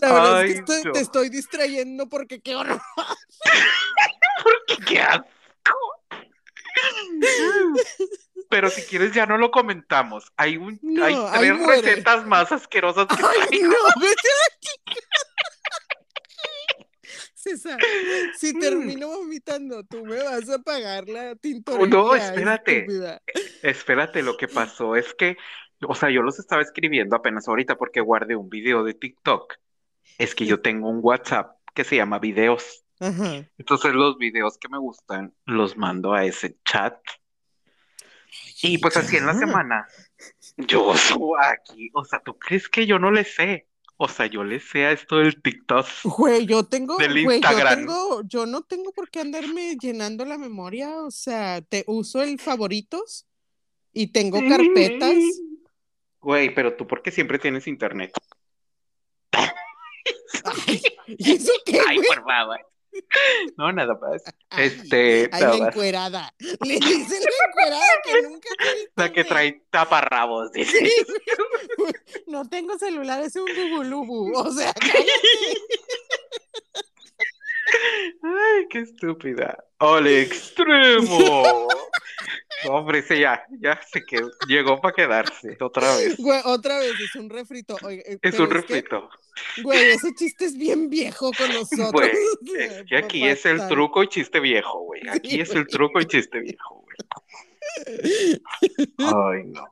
Speaker 1: La verdad es que te estoy distrayendo porque qué horror.
Speaker 2: porque qué asco. Pero si quieres ya no lo comentamos. Hay un hay tres recetas más asquerosas que
Speaker 1: Ay, no, vete aquí. César, si mm. termino vomitando, tú me vas a pagar la tintorería.
Speaker 2: No, espérate. Espérate, lo que pasó es que o sea, yo los estaba escribiendo apenas ahorita porque guardé un video de TikTok. Es que yo tengo un WhatsApp que se llama videos. Entonces los videos que me gustan los mando a ese chat. Y pues así en la semana, yo subo aquí, o sea, ¿tú crees que yo no le sé? O sea, yo le sé a esto del TikTok.
Speaker 1: Güey, yo tengo,
Speaker 2: Del
Speaker 1: güey, yo
Speaker 2: Instagram.
Speaker 1: tengo, yo no tengo por qué andarme llenando la memoria, o sea, te uso el favoritos y tengo carpetas.
Speaker 2: Güey, pero tú porque siempre tienes internet.
Speaker 1: Ay, ¿y eso qué,
Speaker 2: Ay,
Speaker 1: güey?
Speaker 2: por favor. No, nada más.
Speaker 1: Ay,
Speaker 2: Este,
Speaker 1: ay, la encuerada. Le dicen la encuerada que nunca
Speaker 2: La que trae taparrabos, dice.
Speaker 1: Sí. No tengo celular, es un gugulubu. O sea, cállate.
Speaker 2: Ay, qué estúpida. ¡Al extremo! Hombre, ese ya, ya se quedó, llegó para quedarse otra vez.
Speaker 1: Güey, otra vez es un refrito. Eh,
Speaker 2: Es un
Speaker 1: que,
Speaker 2: refrito.
Speaker 1: Güey, ese chiste es bien viejo con nosotros.
Speaker 2: Güey, es que aquí es el truco y chiste viejo, güey. Aquí
Speaker 1: Sí,
Speaker 2: es el truco y chiste viejo, güey. Ay, no.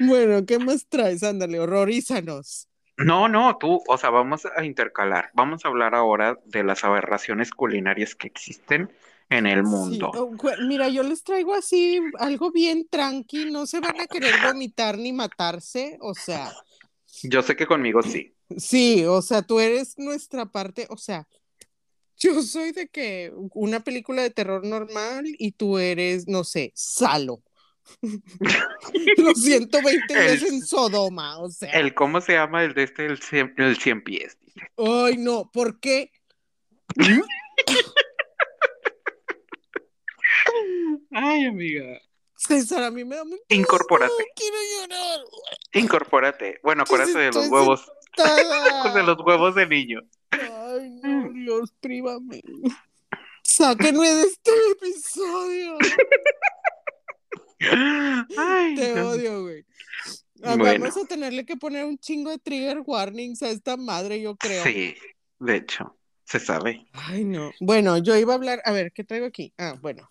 Speaker 1: Bueno, ¿qué más traes? Ándale, horrorízanos.
Speaker 2: No, no, tú, o sea, vamos a intercalar. Vamos a hablar ahora de las aberraciones culinarias que existen en el
Speaker 1: Sí,
Speaker 2: mundo.
Speaker 1: oh, mira, yo les traigo así algo bien tranqui, no se van a querer vomitar ni matarse, o sea,
Speaker 2: Yo sé que conmigo sí.
Speaker 1: sí, o sea, tú eres nuestra parte, o sea, yo soy de que una película de terror normal y tú eres, no sé, Salo. Los 120 días
Speaker 2: El-
Speaker 1: en Sodoma, o sea,
Speaker 2: El, ¿cómo se llama el de este? El cien, el cien pies, dice.
Speaker 1: ay no, ¿por qué?
Speaker 2: Ay, amiga.
Speaker 1: César, a mí me da mucho
Speaker 2: Incorpórate.
Speaker 1: asco, quiero llorar.
Speaker 2: Incorpórate. Bueno, acuérdate de los huevos, de los huevos de niño.
Speaker 1: Ay, no, Dios, prívame. Sáquenme de este episodio.
Speaker 2: Ay,
Speaker 1: Te odio, güey. Ah,
Speaker 2: Bueno.
Speaker 1: Vamos a tenerle que poner un chingo de trigger warnings a esta madre, yo creo.
Speaker 2: Sí, de hecho, se sabe.
Speaker 1: Ay, no. Bueno, yo iba a hablar, a ver, ¿qué traigo aquí? Ah, bueno.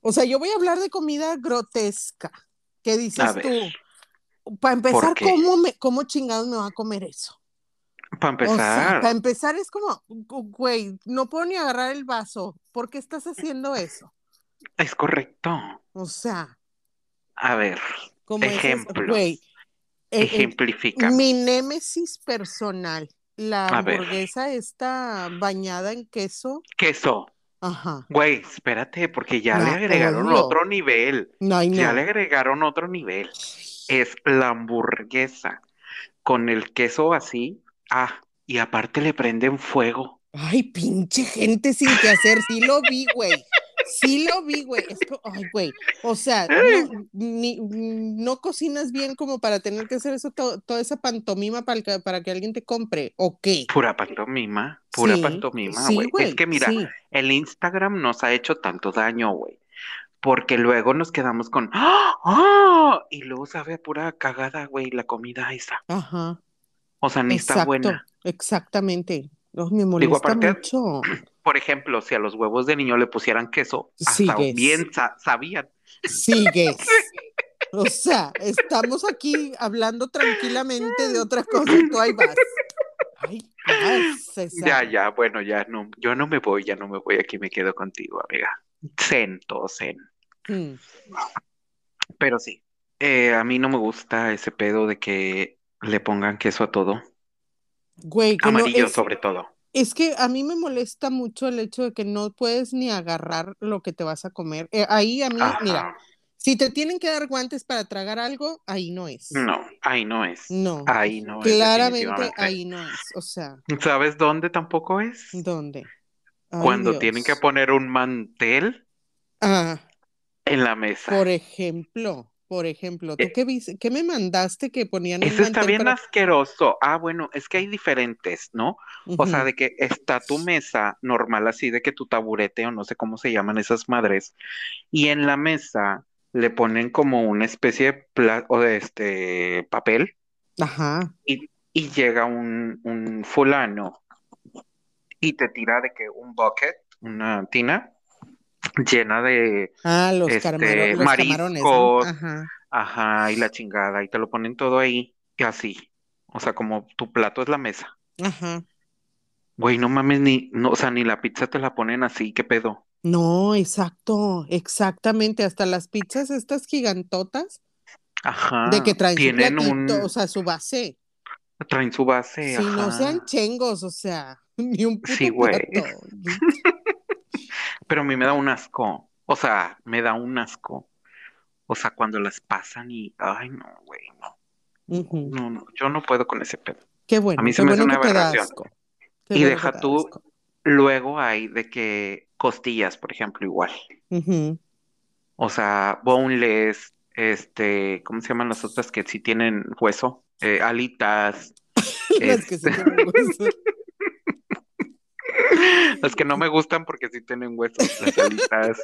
Speaker 1: O sea, yo voy a hablar de comida grotesca. ¿Qué dices
Speaker 2: A ver.
Speaker 1: tú? Para empezar? ¿cómo, me, ¿cómo chingados me va a comer eso?
Speaker 2: Para
Speaker 1: O sea,
Speaker 2: empezar,
Speaker 1: para empezar es como, güey, no puedo ni agarrar el vaso. ¿Por qué estás haciendo eso?
Speaker 2: es correcto.
Speaker 1: O sea,
Speaker 2: A ver,
Speaker 1: como
Speaker 2: Ejemplos.
Speaker 1: eh, eh,
Speaker 2: ejemplifica.
Speaker 1: mi némesis personal, la
Speaker 2: A ver.
Speaker 1: hamburguesa esta bañada en queso,
Speaker 2: Queso.
Speaker 1: ajá,
Speaker 2: Güey, espérate, porque ya le agregaron otro nivel.
Speaker 1: no,
Speaker 2: Ya le agregaron otro nivel. Es la hamburguesa con el queso así. Ah, y aparte le prenden fuego.
Speaker 1: Ay, pinche gente sin que hacer, sí lo vi, güey. Sí lo vi, güey. Ay, güey. O sea, no, ni- no cocinas bien como para tener que hacer eso, to- toda esa pantomima para que, para que alguien te compre. ¿O qué?
Speaker 2: Pura pantomima, pura
Speaker 1: Sí,
Speaker 2: pantomima, güey. Es que mira,
Speaker 1: sí.
Speaker 2: el Instagram nos ha hecho tanto daño, güey. Porque luego nos quedamos con ¡Ah! ¡Ah! Y luego sabe a pura cagada, güey, la comida esa.
Speaker 1: Ajá.
Speaker 2: O sea, ni está buena.
Speaker 1: exactamente. Ay, me molesta
Speaker 2: aparte-
Speaker 1: mucho.
Speaker 2: Por ejemplo, si a los huevos de niño le pusieran queso, hasta
Speaker 1: Sigues.
Speaker 2: bien sa- sabían.
Speaker 1: Sigues. O sea, estamos aquí hablando tranquilamente de otra cosa y tú ahí vas. Ay, vas, César.
Speaker 2: Ya, ya, bueno, ya no, yo no me voy, ya no me voy, aquí me quedo contigo, amiga. Zen, todo zen.
Speaker 1: Mm.
Speaker 2: Pero sí, eh, a mí no me gusta ese pedo de que le pongan queso a todo.
Speaker 1: Güey, que no,
Speaker 2: Amarillo
Speaker 1: es,
Speaker 2: sobre todo.
Speaker 1: es que a mí me molesta mucho el hecho de que no puedes ni agarrar lo que te vas a comer. Eh, ahí a mí, mira, si te tienen que dar guantes para tragar algo, ahí no es.
Speaker 2: No, ahí no es.
Speaker 1: No.
Speaker 2: Ahí no es.
Speaker 1: Claramente ahí no es. O sea,
Speaker 2: ¿Sabes dónde tampoco es?
Speaker 1: ¿dónde? Ay,
Speaker 2: Cuando
Speaker 1: Dios.
Speaker 2: tienen que poner un mantel
Speaker 1: Ah,
Speaker 2: en la mesa.
Speaker 1: por ejemplo, por ejemplo, ¿tú
Speaker 2: Eh,
Speaker 1: qué, qué me mandaste que ponían
Speaker 2: Eso está bien
Speaker 1: para-
Speaker 2: asqueroso. Ah, bueno, es que hay diferentes, ¿no? O sea, de que está tu mesa normal así, de que tu taburete o no sé cómo se llaman esas madres, y en la mesa le ponen como una especie de pla- o de este papel
Speaker 1: Ajá.
Speaker 2: y, y llega un, un fulano y te tira de que un bucket, una tina llena de
Speaker 1: Ah, los,
Speaker 2: Este,
Speaker 1: Ajá.
Speaker 2: Ajá, y la chingada, y te lo ponen todo ahí, y así. O sea, como tu plato es la mesa.
Speaker 1: Ajá.
Speaker 2: Güey, no mames, ni, no, o sea, ni la pizza te la ponen así, ¿qué pedo?
Speaker 1: No, exacto, exactamente. Hasta las pizzas estas gigantotas
Speaker 2: Ajá,
Speaker 1: de que traen su
Speaker 2: tienen
Speaker 1: platito,
Speaker 2: un,
Speaker 1: o sea, su base.
Speaker 2: traen su base,
Speaker 1: Si no sean chengos, o sea, ni un
Speaker 2: Sí,
Speaker 1: puto
Speaker 2: güey. Pero a mí me da un asco. O sea, me da un asco. O sea, cuando las pasan y, ay, no, güey, no. No, no, yo no puedo con ese pedo.
Speaker 1: Qué
Speaker 2: A
Speaker 1: bueno,
Speaker 2: mí
Speaker 1: qué
Speaker 2: se me hace
Speaker 1: bueno
Speaker 2: una
Speaker 1: te da
Speaker 2: aberración. Y
Speaker 1: bueno
Speaker 2: deja tú, luego hay de que costillas, por ejemplo, igual. O sea, boneless, este, ¿cómo se llaman las otras que sí tienen hueso? Eh, alitas,
Speaker 1: Las que sí
Speaker 2: este,
Speaker 1: tienen hueso.
Speaker 2: las que no me gustan porque sí tienen hueso, las alitas.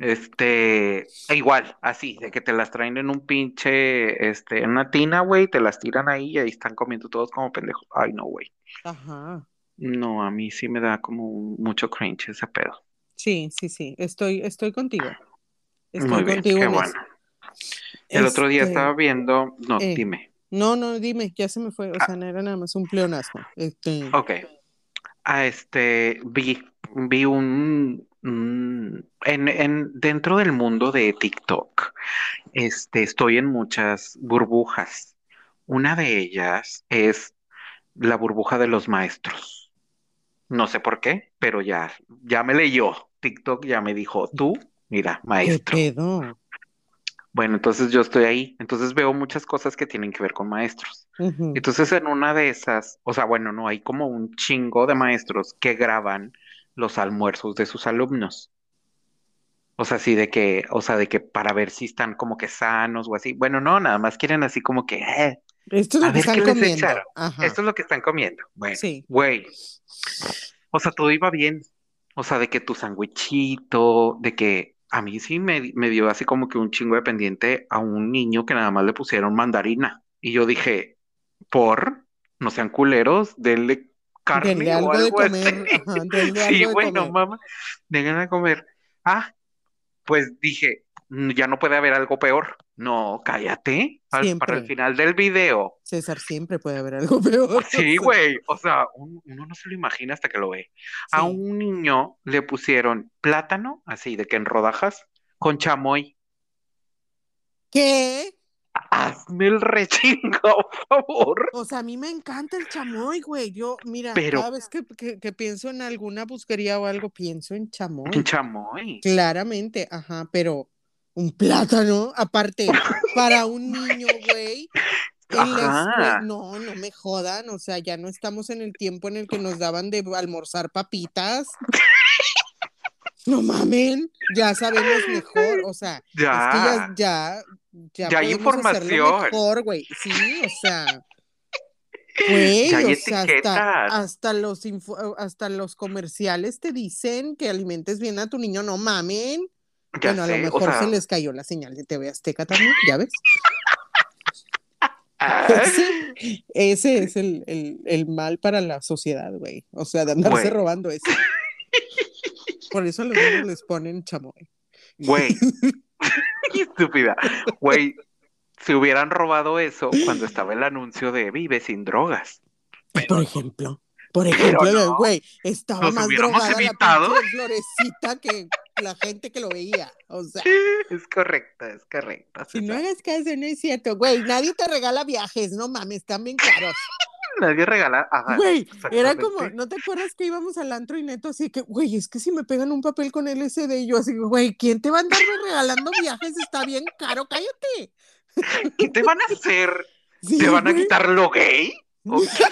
Speaker 2: Este, e igual, así, de que te las traen en un pinche, este, en una tina, güey, te las tiran ahí y ahí están comiendo todos como pendejos. Ay, no, güey.
Speaker 1: Ajá.
Speaker 2: No, a mí sí me da como mucho cringe ese pedo.
Speaker 1: Sí, sí, sí. Estoy, estoy contigo. Estoy
Speaker 2: Muy bien,
Speaker 1: contigo
Speaker 2: qué
Speaker 1: en
Speaker 2: bueno. El otro día
Speaker 1: Este,
Speaker 2: estaba viendo, no,
Speaker 1: eh,
Speaker 2: dime.
Speaker 1: no, no, dime, ya se me fue. O
Speaker 2: Ah,
Speaker 1: sea, no era nada más un pleonasmo. Este,
Speaker 2: ok. Ah, este, vi, vi un, un- en, en, dentro del mundo de TikTok, este, estoy en muchas burbujas. Una de ellas es la burbuja de los maestros. No sé por qué, pero ya, ya me leyó. TikTok ya me dijo, tú, mira,
Speaker 1: ¿qué
Speaker 2: maestro.
Speaker 1: pedo?
Speaker 2: Bueno, entonces yo estoy ahí. Entonces veo muchas cosas que tienen que ver con maestros. Entonces en una de esas, o sea, bueno, no, hay como un chingo de maestros que graban los almuerzos de sus alumnos. O sea, sí, de que, o sea, de que para ver si están como que sanos o así. Bueno, no, nada más quieren así como que, eh,
Speaker 1: Esto es lo que están comiendo.
Speaker 2: Esto es lo que están comiendo. Bueno,
Speaker 1: Sí.
Speaker 2: güey, o sea, todo iba bien. O sea, de que tu sandwichito, de que a mí sí me, me dio así como que un chingo de pendiente a un niño que nada más le pusieron mandarina. Y yo dije, por, no sean culeros, denle
Speaker 1: Denle
Speaker 2: carne o
Speaker 1: algo de
Speaker 2: algo así.
Speaker 1: comer. Ajá, denle
Speaker 2: Sí,
Speaker 1: algo de comer.
Speaker 2: denle a comer. Ah, pues dije, "Mm, ya no puede haber algo peor. No, cállate. Al- para el final del video.
Speaker 1: César, siempre puede haber algo peor.
Speaker 2: Sí, güey, o sea, un- uno no se lo imagina hasta que lo ve. A un niño le pusieron plátano, así de que en rodajas, con chamoy.
Speaker 1: ¿Qué?
Speaker 2: Hazme el rechingo, por favor.
Speaker 1: O sea, a mí me encanta el chamoy, güey. Yo, mira,
Speaker 2: Pero
Speaker 1: cada vez que, que- que pienso en alguna busquería o algo, pienso en
Speaker 2: en
Speaker 1: chamoy.
Speaker 2: chamoy.
Speaker 1: Claramente, ajá, pero un plátano, aparte, para un niño, güey, escuela, no, no me jodan, o sea, ya no estamos en el tiempo en el que nos daban de almorzar papitas. No mamen, ya sabemos mejor, o sea, es que ya,
Speaker 2: Ya,
Speaker 1: ya, ya
Speaker 2: ya hay información.
Speaker 1: mejor, güey, sí, o sea, güey,
Speaker 2: Ya
Speaker 1: o sea, hasta, hasta los hasta los comerciales te dicen que alimentes bien a tu niño, no mamen.
Speaker 2: Ya
Speaker 1: Bueno, a lo
Speaker 2: o
Speaker 1: mejor se les cayó la señal de TV Azteca también, ¿ya ves?
Speaker 2: ah,
Speaker 1: Ese, ese es el, el, el mal para la sociedad, güey. O sea, de andarse
Speaker 2: güey,
Speaker 1: robando eso. Por eso a los niños les ponen chamoy.
Speaker 2: güey, estúpida. Güey, si hubieran robado eso cuando estaba el anuncio de Vive sin drogas.
Speaker 1: Por
Speaker 2: Pero
Speaker 1: ejemplo, por ejemplo,
Speaker 2: no,
Speaker 1: güey, estaba más drogada la
Speaker 2: evitado.
Speaker 1: pinche florecita que la gente que lo veía. O sea,
Speaker 2: Es correcto, es correcto,
Speaker 1: si no hagas caso, no es cierto, güey. Nadie te regala viajes, no mames, están bien caros.
Speaker 2: Nadie regala, ajá,
Speaker 1: Güey, era como. ¿no te acuerdas que íbamos al antro y neto así que, güey, es que si me pegan un papel con LSD y yo así, güey, ¿quién te va a andar regalando viajes? Está bien caro, cállate.
Speaker 2: ¿Qué te van a hacer?
Speaker 1: Sí,
Speaker 2: ¿Te van a
Speaker 1: güey.
Speaker 2: quitar lo gay? ¿O qué?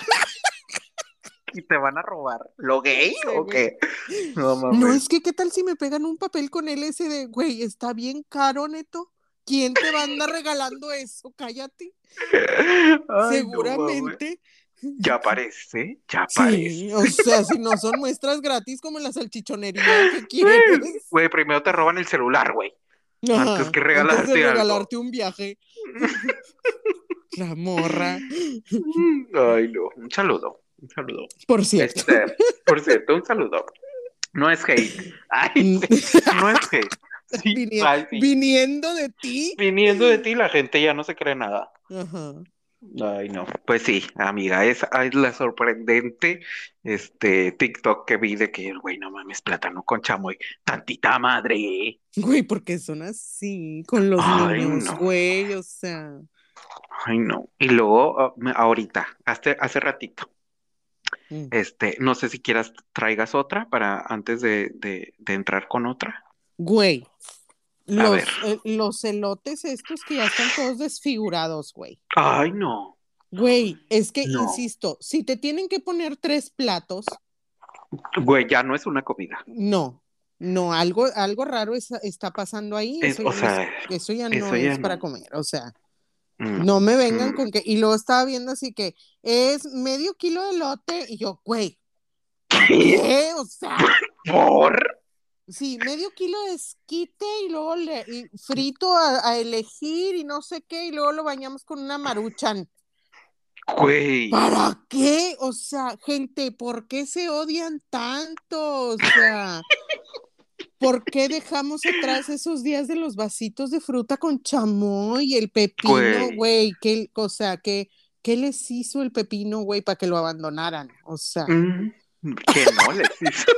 Speaker 2: ¿Y te van a robar lo gay
Speaker 1: Sí,
Speaker 2: o qué? No
Speaker 1: No,
Speaker 2: mames.
Speaker 1: es que, ¿qué tal si me pegan un papel con LSD? Güey, está bien caro, neto. ¿Quién te va a andar regalando eso? Cállate.
Speaker 2: Ay, no.
Speaker 1: Seguramente.
Speaker 2: Ya aparece, ya
Speaker 1: Sí,
Speaker 2: aparece.
Speaker 1: o sea, si no son muestras gratis como en la salchichonería, ¿qué quieres?
Speaker 2: Güey, primero te roban el celular, güey. Antes que
Speaker 1: antes de
Speaker 2: regalarte algo.
Speaker 1: regalarte un viaje. La morra.
Speaker 2: Ay, no. Un saludo. Un saludo.
Speaker 1: Por cierto.
Speaker 2: Este, por cierto, un saludo. No es hate. Ay,
Speaker 1: Mm.
Speaker 2: no es hate.
Speaker 1: viniendo de ti.
Speaker 2: Viniendo de ti, la gente ya no se cree nada. Ay, no. Pues sí, amiga, esa es la sorprendente este TikTok que vi de que, güey, no mames, plátano con chamoy, tantita madre.
Speaker 1: Güey, porque son así, con los niños, güey, o sea.
Speaker 2: Ay, no. Y luego, ah, ahorita, hace, hace ratito, mm. este, no sé si quieras traigas otra para antes de, de, de entrar con otra.
Speaker 1: Güey, los, eh, los elotes estos que ya están todos desfigurados, güey.
Speaker 2: Ay, no.
Speaker 1: Güey, es que, insisto, si te tienen que poner tres platos.
Speaker 2: Güey, ya no es una comida.
Speaker 1: No, no, algo, algo raro está pasando ahí. eso, o sea, eso ya no es para comer, o sea. Mm, no me vengan mm. con que. Y luego estaba viendo así que es medio kilo de elote y yo, güey. ¿Qué? O sea.
Speaker 2: ¿Por?
Speaker 1: Sí, medio kilo de esquite y luego le, frito a, elegir y no sé qué, y luego lo bañamos con una maruchan.
Speaker 2: Güey.
Speaker 1: ¿Para qué? O sea, gente, ¿por qué se odian tanto? O sea, ¿por qué dejamos atrás esos días de los vasitos de fruta con chamoy y el pepino, güey? ¿Qué, o sea, ¿qué, ¿qué les hizo el pepino, güey, para que lo abandonaran? O sea.
Speaker 2: Mm, que no les hizo.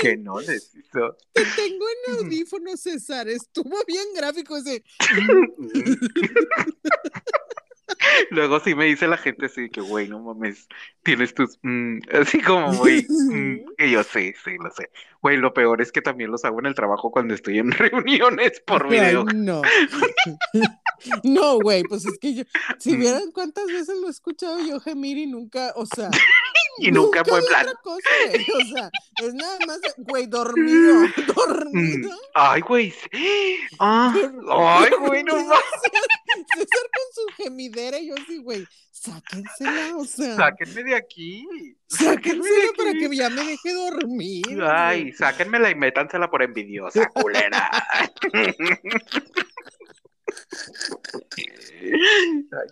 Speaker 2: que no les hizo.
Speaker 1: Te tengo en audífono, César. Estuvo bien gráfico ese.
Speaker 2: Luego sí me dice la gente así que, güey, no mames, tienes tus, mm", así como muy, mm", que yo sé, sí, lo sé. Güey, lo peor es que también los hago en el trabajo cuando estoy en reuniones por video.
Speaker 1: no. no, güey, pues es que yo, si vieran cuántas veces lo he escuchado yo gemir y nunca, o sea,
Speaker 2: y nunca, fue plan.
Speaker 1: Cosa, o sea, es nada más, güey, dormido, dormido. Mm,
Speaker 2: ay, güey. Ah, ay, güey, no más.
Speaker 1: César con su gemidera y yo así, güey, sáquensela, o sea.
Speaker 2: Sáquenme de aquí.
Speaker 1: Sáquensela para que ya me deje dormir.
Speaker 2: Ay, sáquenmela y métansela por envidiosa, culera.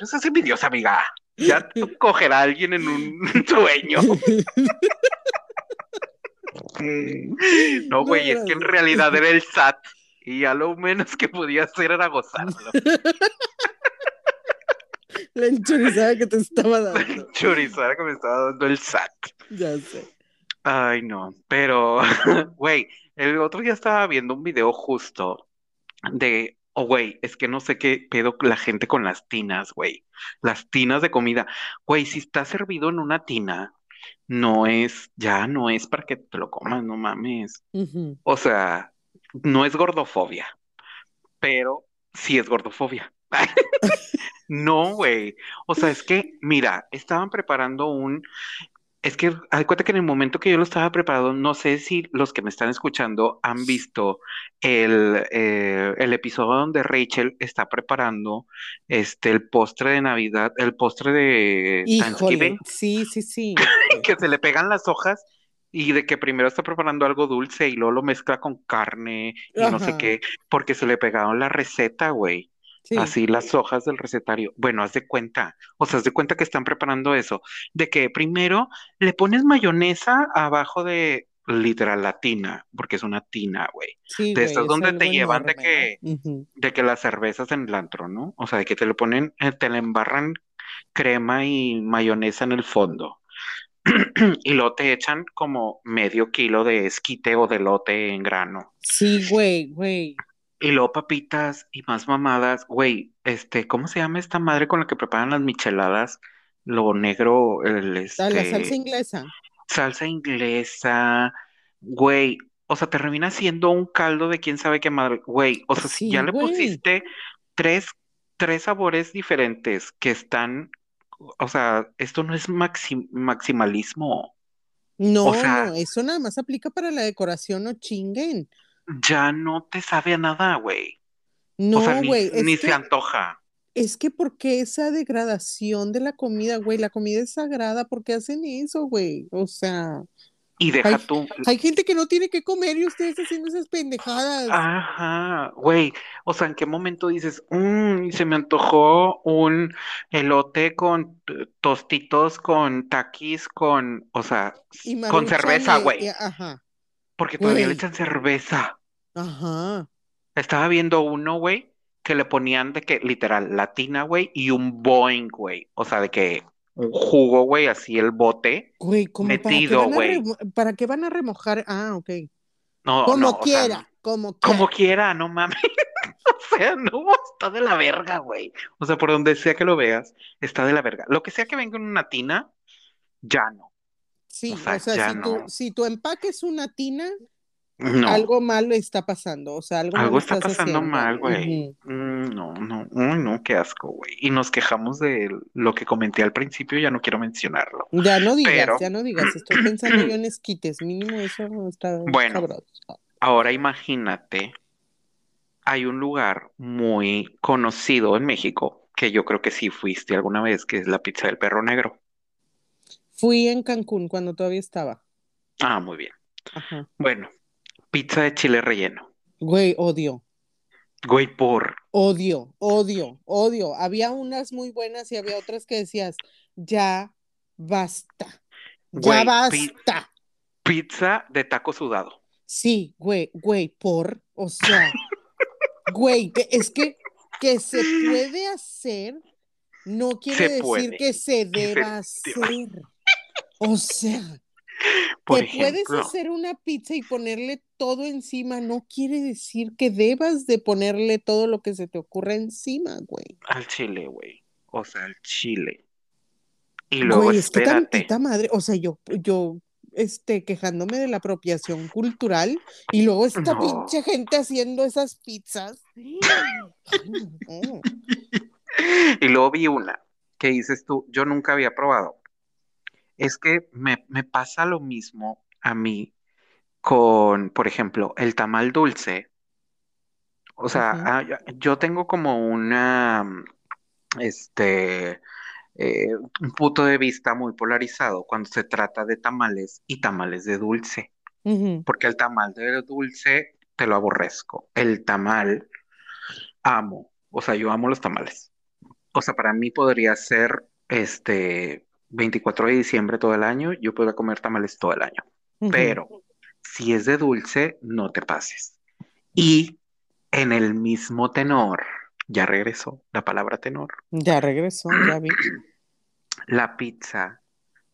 Speaker 2: No seas envidiosa, amiga. Ya cogerá a alguien en un sueño. No, güey, es que en realidad era el SAT y a lo menos que podía hacer era gozarlo.
Speaker 1: La enchurizada que te estaba dando. La
Speaker 2: enchurizada que me estaba dando el SAT.
Speaker 1: Ya sé.
Speaker 2: Ay, no, pero, güey, el otro día estaba viendo un video justo de Oh, güey, es que no sé qué pedo la gente con las tinas, güey. Las tinas de comida. Güey, si está servido en una tina, no es, ya no es para que te lo comas, no mames. O sea, no es gordofobia, pero sí es gordofobia. no, güey. O sea, es que, mira, estaban preparando un, es que hay cuenta que en el momento que yo lo estaba preparando, no sé si los que me están escuchando han visto el, eh, el episodio donde Rachel está preparando este el postre de Navidad, el postre de Thanksgiving.
Speaker 1: Sí, sí, sí.
Speaker 2: que se le pegan las hojas y de que primero está preparando algo dulce y luego lo mezcla con carne y no sé qué, porque se le pegaron la receta, güey. Así las hojas del recetario. Bueno, haz de cuenta, o sea, haz de cuenta que están preparando eso, de que primero le pones mayonesa abajo de literal la tina, porque es una tina, güey. de estas donde te llevan de que, de que las cervezas en el antro, ¿no? O sea, de que te lo ponen, eh, te le embarran crema y mayonesa en el fondo. y luego te echan como medio kilo de esquite o de lote en grano.
Speaker 1: Sí, güey, güey.
Speaker 2: Y luego papitas y más mamadas. Güey, este, ¿cómo se llama esta madre con la que preparan las micheladas? Lo negro, el este.
Speaker 1: La salsa inglesa.
Speaker 2: Salsa inglesa. Güey, o sea, te termina siendo un caldo de quién sabe qué madre. Güey, o sea, si ya le pusiste tres, tres sabores diferentes que están. O sea, esto no es maximalismo.
Speaker 1: No, eso nada más aplica para la decoración, no chinguen
Speaker 2: ya no te sabe a nada, güey.
Speaker 1: No, güey.
Speaker 2: Ni, se antoja.
Speaker 1: Es que porque esa degradación de la comida, güey, la comida es sagrada, ¿por qué hacen eso, güey? O sea.
Speaker 2: Y deja tú.
Speaker 1: Hay gente que no tiene que comer y ustedes haciendo esas pendejadas.
Speaker 2: Ajá, güey. O sea, ¿en qué momento dices, mmm, se me antojó un elote con tostitos, con taquis, con, o sea, con cerveza, güey?
Speaker 1: Ajá.
Speaker 2: porque todavía le echan cerveza.
Speaker 1: Ajá.
Speaker 2: Estaba viendo uno, güey, que le ponían de que, literal, latina, güey, y un Boeing, güey. O sea, de que un jugo, güey, así el bote.
Speaker 1: Güey, como para qué
Speaker 2: Metido,
Speaker 1: van a
Speaker 2: güey.
Speaker 1: remo- para qué van a remojar. Ah, ok.
Speaker 2: No,
Speaker 1: Como
Speaker 2: no, o sea,
Speaker 1: quiera, como quiera.
Speaker 2: como quiera, no mames. O sea, no, está de la verga, güey. O sea, por donde sea que lo veas, está de la verga. Lo que sea que venga en una tina, ya no.
Speaker 1: Sí,
Speaker 2: o sea,
Speaker 1: o sea,
Speaker 2: ya
Speaker 1: si,
Speaker 2: no.
Speaker 1: si tu empaque es una tina,
Speaker 2: No,
Speaker 1: algo malo está pasando. O sea, algo,
Speaker 2: está pasando
Speaker 1: haciendo.
Speaker 2: mal, güey. Mm, No, no, uy, no, qué asco, güey. Y nos quejamos de lo que comenté al principio, ya no quiero mencionarlo.
Speaker 1: Ya no digas,
Speaker 2: Pero-
Speaker 1: ya no digas. Estoy pensando yo en esquites. Mínimo eso está
Speaker 2: Bueno.
Speaker 1: sabroso.
Speaker 2: Ahora imagínate, hay un lugar muy conocido en México, que yo creo que sí fuiste alguna vez, que es la pizza del perro negro.
Speaker 1: Fui en Cancún cuando todavía estaba.
Speaker 2: Ah, muy bien.
Speaker 1: Ajá.
Speaker 2: Bueno, pizza de chile relleno.
Speaker 1: Güey, odio.
Speaker 2: Güey, por.
Speaker 1: Odio, odio, odio. Había unas muy buenas y había otras que decías, ya basta, ya
Speaker 2: Güey, pi-
Speaker 1: basta.
Speaker 2: Pizza de taco sudado.
Speaker 1: Sí, güey, güey, por, o sea, güey, es que que se puede hacer no quiere
Speaker 2: Se
Speaker 1: decir
Speaker 2: puede,
Speaker 1: que se deba
Speaker 2: deba.
Speaker 1: hacer. O sea,
Speaker 2: Por
Speaker 1: que puedes
Speaker 2: ejemplo,
Speaker 1: hacer una pizza y ponerle todo encima, no quiere decir que debas de ponerle todo lo que se te ocurra encima, güey.
Speaker 2: al chile, güey. O sea, al chile. Y luego
Speaker 1: Güey, es que
Speaker 2: espérate.
Speaker 1: tantita madre, o sea, yo, yo, este, quejándome de la apropiación cultural y luego esta
Speaker 2: No.
Speaker 1: pinche gente haciendo esas pizzas. Ay, no.
Speaker 2: Y luego vi una que dices tú, yo nunca había probado. Es que me, me pasa lo mismo a mí con, por ejemplo, el tamal dulce. O sea, ah, yo- yo tengo como una, mm, este, eh, un punto de vista muy polarizado cuando se trata de tamales y tamales de dulce. Porque el tamal de dulce te lo aborrezco. El tamal amo. O sea, yo amo los tamales. O sea, para mí podría ser este 24 de diciembre todo el año, yo podría comer tamales todo el año. Pero si es de dulce, no te pases. Y en el mismo tenor, ya regresó la palabra tenor,
Speaker 1: Ya regresó, ya vi.
Speaker 2: la pizza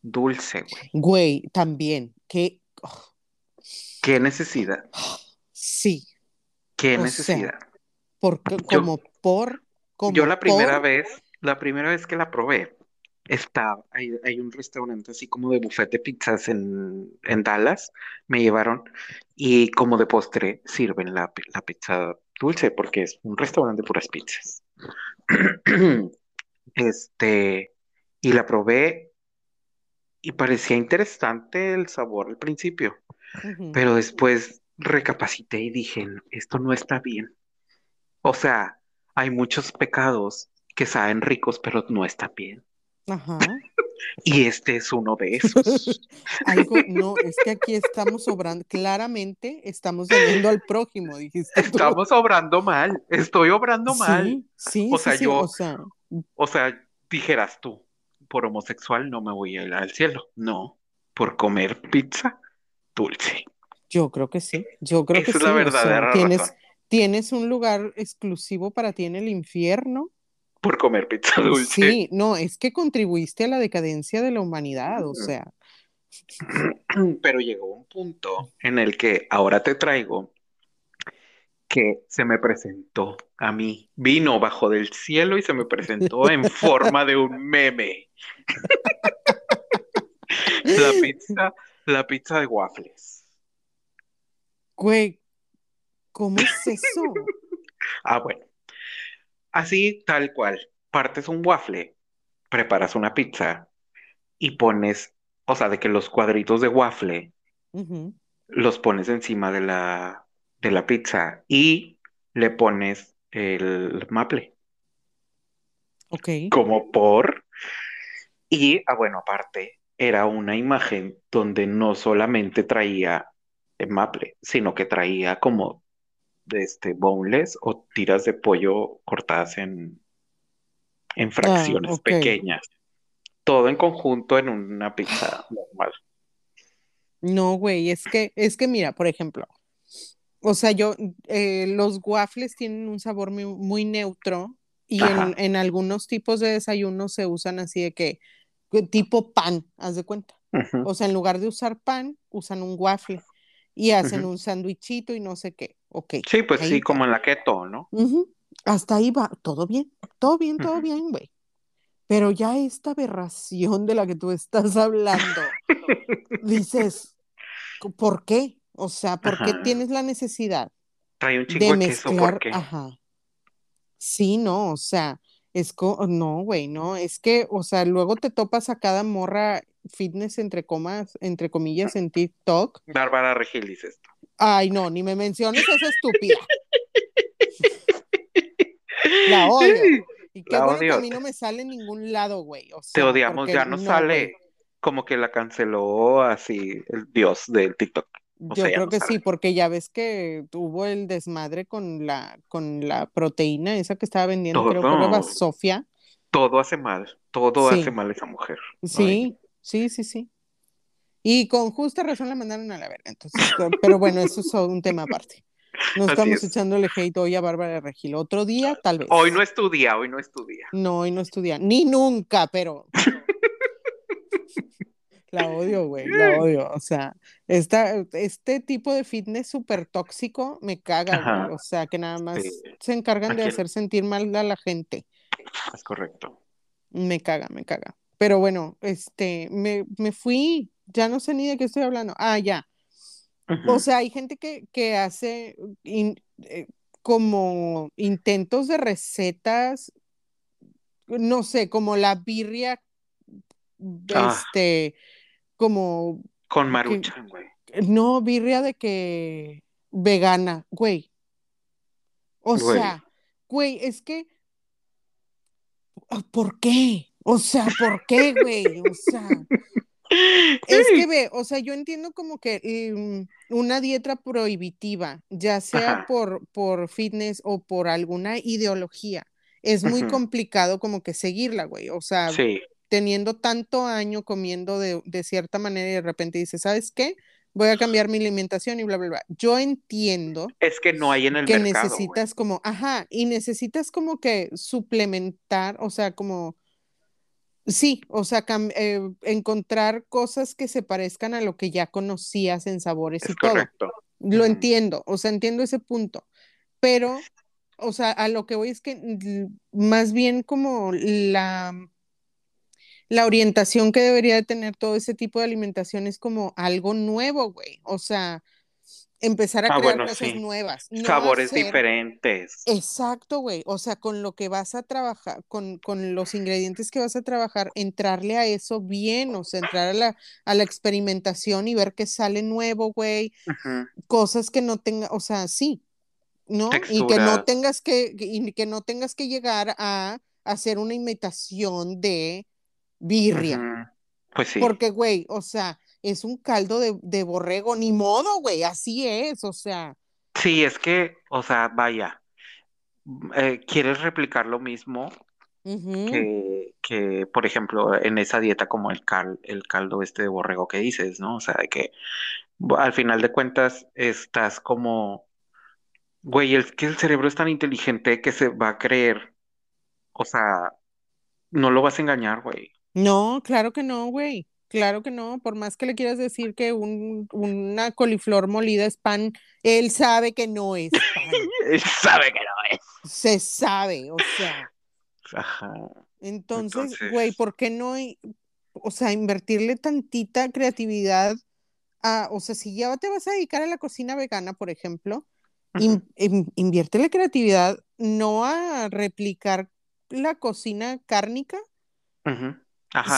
Speaker 2: dulce, güey.
Speaker 1: Güey, también, que oh,
Speaker 2: ¿Qué necesidad?
Speaker 1: sí,
Speaker 2: ¿Qué
Speaker 1: O
Speaker 2: necesidad?
Speaker 1: porque
Speaker 2: Yo-
Speaker 1: como por, como
Speaker 2: Yo la primera
Speaker 1: por,
Speaker 2: vez, la primera vez que la probé, estaba, hay, hay un restaurante así como de buffet de pizzas en, en Dallas, me llevaron y como de postre sirven la, pi- la pizza dulce porque es un restaurante de puras pizzas. Este, y la probé y parecía interesante el sabor al principio, pero después recapacité y dije, "No, esto no está bien. O sea, hay muchos pecados que saben ricos, pero no están bien.
Speaker 1: Ajá.
Speaker 2: Y este es uno de esos.
Speaker 1: Algo, no, es que aquí estamos obrando, claramente estamos dañando al prójimo, dijiste tú.
Speaker 2: Estamos obrando mal. Estoy obrando mal.
Speaker 1: Sí, sí,
Speaker 2: O
Speaker 1: sí,
Speaker 2: sea,
Speaker 1: sí,
Speaker 2: yo-
Speaker 1: o sea,
Speaker 2: O sea, dijeras tú, por homosexual no me voy a ir al cielo. No, por comer pizza dulce.
Speaker 1: yo creo que sí, yo creo que
Speaker 2: Esa es
Speaker 1: sí,
Speaker 2: la
Speaker 1: o sea,
Speaker 2: verdadera
Speaker 1: tienes,
Speaker 2: razón.
Speaker 1: tienes un lugar exclusivo para ti en el infierno.
Speaker 2: Por comer pizza dulce.
Speaker 1: Sí, no, es que contribuiste a la decadencia de la humanidad, o sea,
Speaker 2: Pero llegó un punto en el que ahora te traigo que se me presentó a mí. Vino bajo del cielo y se me presentó en forma de un meme. La pizza, la pizza de waffles.
Speaker 1: güey, ¿cómo es eso?
Speaker 2: Ah, bueno. Así, tal cual. Partes un waffle, preparas una pizza y pones, o sea, de que los cuadritos de waffle los pones encima de la, de la pizza y le pones el maple,
Speaker 1: Ok,
Speaker 2: como por... Y, ah, bueno, aparte, era una imagen donde no solamente traía el maple, sino que traía como de este boneless o tiras de pollo cortadas en, en fracciones
Speaker 1: ok.
Speaker 2: pequeñas. Todo en conjunto en una pizza normal.
Speaker 1: No, güey, es que, es que mira, por ejemplo, o sea, yo, eh, los waffles tienen un sabor muy, muy neutro y en, en, algunos tipos de desayuno se usan así de que, tipo pan, haz de cuenta. O sea, en lugar de usar pan, usan un waffle y hacen un sándwichito y no sé qué. Ok.
Speaker 2: Sí, pues sí, como en la keto, ¿no?
Speaker 1: Hasta ahí va, todo bien, todo bien, todo bien, güey. Pero ya esta aberración de la que tú estás hablando, dices, ¿por qué? O sea, ¿por qué tienes la necesidad
Speaker 2: Trae un de mezclar? Ajá.
Speaker 1: Sí, no, o sea, es no, güey, no, es que, o sea, luego te topas a cada morra fitness entre comas, entre comillas en TikTok.
Speaker 2: Bárbara Regil dice esto.
Speaker 1: Ay, no, ni me menciones esa estúpida. La odio. Y qué bueno que a mí no me sale en ningún lado, güey.
Speaker 2: Te odiamos, ya no, sale. Como que la canceló así el dios del TikTok.
Speaker 1: Yo creo que sí, porque ya ves que tuvo el desmadre con la, con la proteína esa que estaba vendiendo, creo que era Sofía.
Speaker 2: Todo hace mal, todo hace mal esa mujer.
Speaker 1: Sí, sí, sí, sí. Y con justa razón la mandaron a la verga. Entonces, pero bueno, eso es un tema aparte. No estamos echándole hate hoy a Bárbara Regil. Otro día, tal vez.
Speaker 2: Hoy no es tu día, hoy no es tu día.
Speaker 1: No, hoy no es tu día. Ni nunca, pero. la odio, güey, la odio. O sea, esta, este tipo de fitness súper tóxico me caga, O sea, que nada más se encargan de hacer sentir mal a la gente.
Speaker 2: Es correcto.
Speaker 1: Me caga, me caga. Pero bueno, este, me, me fui, ya no sé ni de qué estoy hablando. Ah, ya. O sea, hay gente que, que hace eh, como intentos de recetas, no sé, como la birria, ah. este, como...
Speaker 2: Con maruchan, güey.
Speaker 1: No, birria de que vegana, güey. O sea, güey, es que... ¿Por qué? O sea, ¿por qué, güey? O sea... Es que ve, o sea, yo entiendo como que em, una dieta prohibitiva, ya sea por, por fitness o por alguna ideología, es muy complicado como que seguirla, güey. O sea, teniendo tanto año comiendo de, de, cierta manera y de repente dices, ¿sabes qué? Voy a cambiar mi alimentación y bla, bla, bla. Yo entiendo.
Speaker 2: Es que no hay en el
Speaker 1: que
Speaker 2: mercado.
Speaker 1: Que necesitas como, ajá, y necesitas como que suplementar, o sea, como Sí, o sea, eh, encontrar cosas que se parezcan a lo que ya conocías en sabores y
Speaker 2: correcto.
Speaker 1: todo. Lo entiendo, o sea, entiendo ese punto, pero, o sea, a lo que voy es que más bien como la, la orientación que debería de tener todo ese tipo de alimentación es como algo nuevo, güey, o sea, empezar a ah, crear cosas nuevas.
Speaker 2: Sabores diferentes.
Speaker 1: Exacto, güey. O sea, con lo que vas a trabajar, con, los ingredientes que vas a trabajar, entrarle a eso bien, o sea, entrar a la, a la experimentación y ver qué sale nuevo, güey. Cosas que no tenga, o sea, sí, ¿no? Y que no tengas que, y que no tengas que llegar a hacer una imitación de birria.
Speaker 2: Pues sí.
Speaker 1: Porque, güey, o sea, es un caldo de, borrego, ni modo, güey, así es, o sea.
Speaker 2: Sí, es que, o sea, vaya, eh, quieres replicar lo mismo que, por ejemplo, en esa dieta como el, cal, el caldo este de borrego que dices, ¿no? O sea, de que al final de cuentas estás como, güey, es que el cerebro es tan inteligente que se va a creer, o sea, no lo vas a engañar, güey.
Speaker 1: No, claro que no, güey. Claro que no, por más que le quieras decir que un, una coliflor molida es pan, él sabe que no es pan.
Speaker 2: él sabe que no es.
Speaker 1: Se sabe, o sea.
Speaker 2: Ajá.
Speaker 1: Entonces, güey, ¿por qué no, o sea, invertirle tantita creatividad a, o sea, si ya te vas a dedicar a la cocina vegana, por ejemplo, inviértele creatividad no a replicar la cocina cárnica,
Speaker 2: Ajá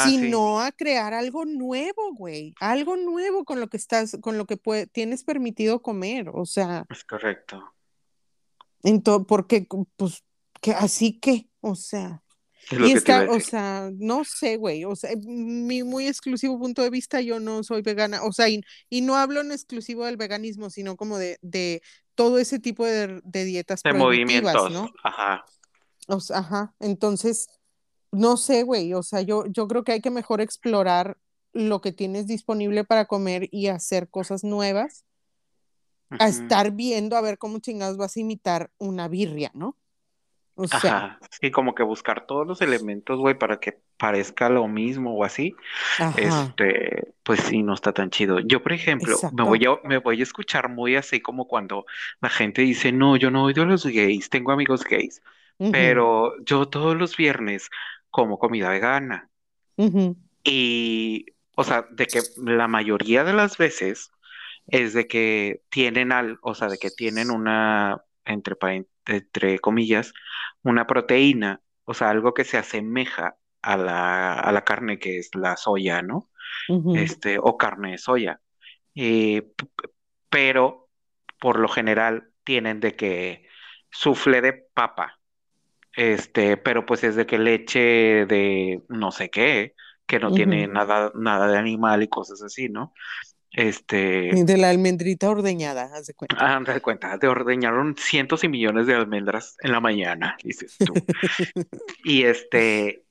Speaker 1: sino a crear algo nuevo, güey, algo nuevo con lo que estás, con lo que tienes permitido comer, o sea.
Speaker 2: Es correcto.
Speaker 1: Entonces, porque, pues, que así que, o sea. y está, o sea, no sé, güey, o sea, mi muy exclusivo punto de vista, yo no soy vegana, o sea, y, no hablo en exclusivo del veganismo, sino como de, de todo ese tipo de, de dietas
Speaker 2: de movimientos, ¿no? Ajá.
Speaker 1: O sea, ajá, entonces, no sé, güey, o sea, yo, yo creo que hay que mejor explorar lo que tienes disponible para comer y hacer cosas nuevas, a estar viendo a ver cómo chingados vas a imitar una birria, ¿no?
Speaker 2: O sea, Ajá, sí, como que buscar todos los elementos, güey, para que parezca lo mismo o así. Este, pues sí, no está tan chido. Yo, por ejemplo, me voy, a, me voy a escuchar muy así como cuando la gente dice, no, yo no odio a los gays, tengo amigos gays, pero yo todos los viernes como comida vegana. Y, o sea, de que la mayoría de las veces es de que tienen al, o sea, de que tienen una, entre, entre comillas, una proteína, o sea, algo que se asemeja a la, a la carne que es la soya, ¿no? Este, o carne de soya. Eh, pero por lo general tienen de que sufle de papa, este, pero pues es de que leche de no sé qué, que no tiene nada, nada de animal y cosas así, ¿no? Este.
Speaker 1: De la almendrita ordeñada, haz de cuenta.
Speaker 2: Ah, haz de cuenta, te ordeñaron cientos y millones de almendras en la mañana, dices tú. y este,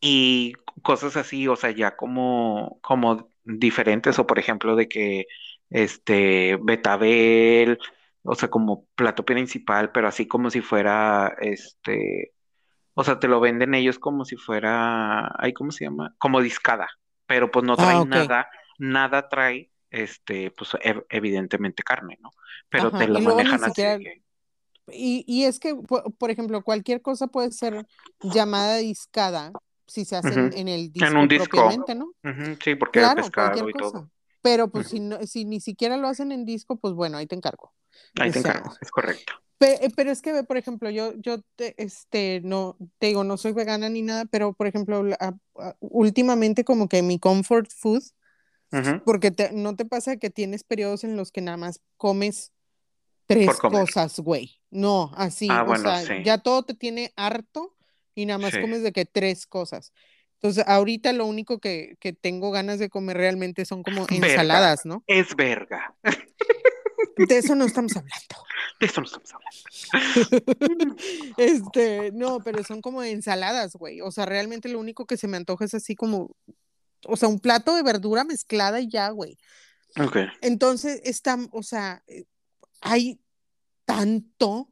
Speaker 2: y cosas así, o sea, ya como, como diferentes, o por ejemplo, de que este betabel, o sea, como plato principal, pero así como si fuera este, o sea, te lo venden ellos como si fuera, ay, ¿cómo se llama? Como discada, pero pues no ah, trae nada, nada trae este, pues evidentemente carne, ¿no? Pero te lo manejan así.
Speaker 1: Y, y, es que, por, ejemplo, cualquier cosa puede ser llamada discada si se hace en el disco en un disco. propiamente, ¿no?
Speaker 2: Sí, porque claro, pescado y todo.
Speaker 1: Pero pues si, no, si ni siquiera lo hacen en disco, pues bueno, ahí te encargo.
Speaker 2: Ahí te encargo, es correcto.
Speaker 1: Eh, pero es que, por ejemplo, yo, yo te, este, no, te digo, no soy vegana ni nada, pero por ejemplo, últimamente como que mi comfort food porque no te pasa que tienes periodos en los que nada más comes tres cosas, güey. No, así, ah, o sea, ya todo te tiene harto y nada más comes de que tres cosas. Entonces, ahorita lo único que, tengo ganas de comer realmente son como ensaladas, ¿no?
Speaker 2: Es verga.
Speaker 1: De eso no estamos hablando.
Speaker 2: De eso no estamos hablando.
Speaker 1: este, no, pero son como ensaladas, güey. O sea, realmente lo único que se me antoja es así como o sea, un plato de verdura mezclada y ya, güey.
Speaker 2: Ok.
Speaker 1: Entonces, está, o sea, hay tanto,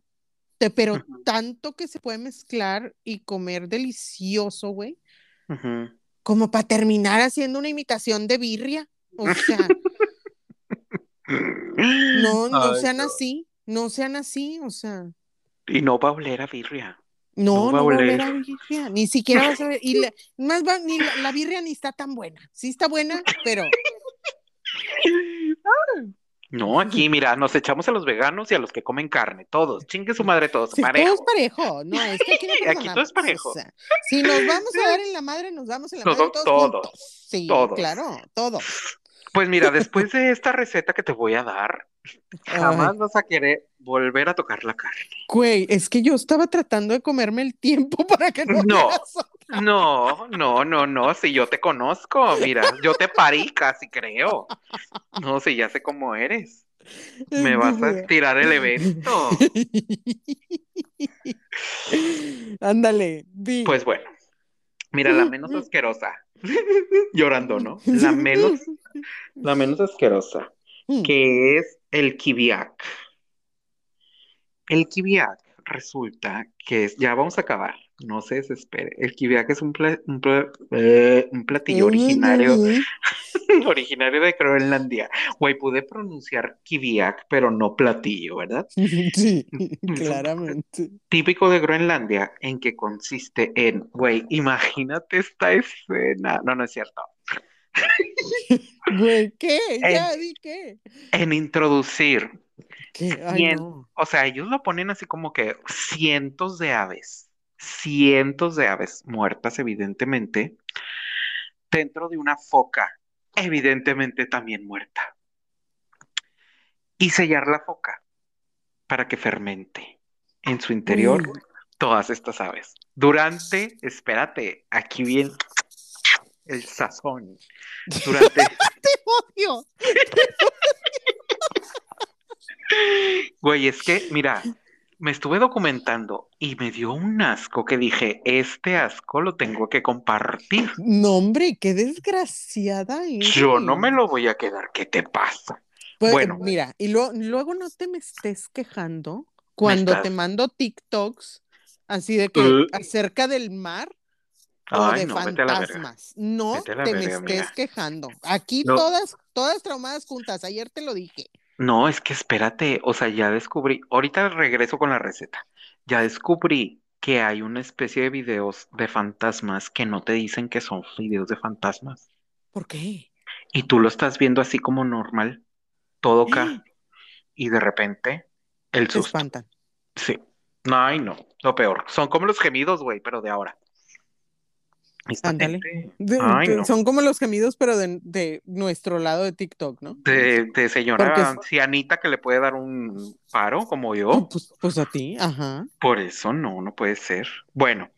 Speaker 1: pero tanto que se puede mezclar y comer delicioso, güey. Como para terminar haciendo una imitación de birria. O sea, no, no sean así, no sean así, o sea.
Speaker 2: Y no va a oler a birria.
Speaker 1: No, no, va a volver a birria, ni siquiera vas a ver, y más va, ni la, birria ni está tan buena, sí está buena, pero...
Speaker 2: No, aquí mira, nos echamos a los veganos y a los que comen carne, todos, chingue su madre todos,
Speaker 1: parejo. Todo es parejo, no, es que aquí, no
Speaker 2: aquí todo es parejo.
Speaker 1: si nos vamos a dar en la madre, nos damos en la madre todos, todos. Sí, claro, todos.
Speaker 2: Pues mira, después de esta receta que te voy a dar, jamás vas a querer volver a tocar la carne.
Speaker 1: Güey, es que yo estaba tratando de comerme el tiempo para que no.
Speaker 2: No, no, no, no, no. Si yo te conozco, mira, yo te parí casi, creo. No, si ya sé cómo eres. Me vas a tirar el evento.
Speaker 1: Ándale,
Speaker 2: Pues bueno, mira, la menos asquerosa. Llorando, ¿no? La menos, la menos asquerosa, mm. que es el kibiak. El kibiak resulta que es, ya vamos a acabar, no se desespere. El kibiak es un, un, eh, platillo originario, originario de Groenlandia. Güey, pude pronunciar kibiak, pero no platillo, ¿verdad?
Speaker 1: Sí, claramente.
Speaker 2: Típico de Groenlandia, en que consiste en, güey, imagínate esta escena. No, no es cierto.
Speaker 1: Güey, ¿qué? Ya di qué.
Speaker 2: En introducir o sea, ellos lo ponen así como que cientos de aves, cientos de aves muertas, evidentemente, dentro de una foca, evidentemente también muerta. Y sellar la foca para que fermente en su interior todas estas aves. Durante, espérate, aquí viene el sazón. Durante.
Speaker 1: ¡Te odio!
Speaker 2: Güey, es que, mira, me estuve documentando y me dio un asco que dije, este asco lo tengo que compartir.
Speaker 1: No, hombre, qué desgraciada
Speaker 2: Yo no me lo voy a quedar, ¿qué te pasa?
Speaker 1: Pues, bueno, mira, y luego no te me estés quejando cuando te mando TikToks así de que uh. acerca del mar o de fantasmas. No te me estés quejando. Aquí todas, todas traumadas juntas. Ayer te lo dije.
Speaker 2: No, es que espérate, o sea, ya descubrí, ahorita regreso con la receta. Ya descubrí que hay una especie de videos de fantasmas que no te dicen que son videos de fantasmas.
Speaker 1: ¿Por qué?
Speaker 2: Y tú lo estás viendo así como normal, todo acá, y de repente el susto. Te espantan. Sí. No, ay, no, lo peor. Son como los gemidos, güey, pero de ahora.
Speaker 1: Ándale. Son como los gemidos, pero de, nuestro lado de TikTok, ¿no?
Speaker 2: De, de señora ancianita que le puede dar un paro, como yo.
Speaker 1: Pues, pues, a ti, ajá.
Speaker 2: Por eso no, no puede ser. Bueno,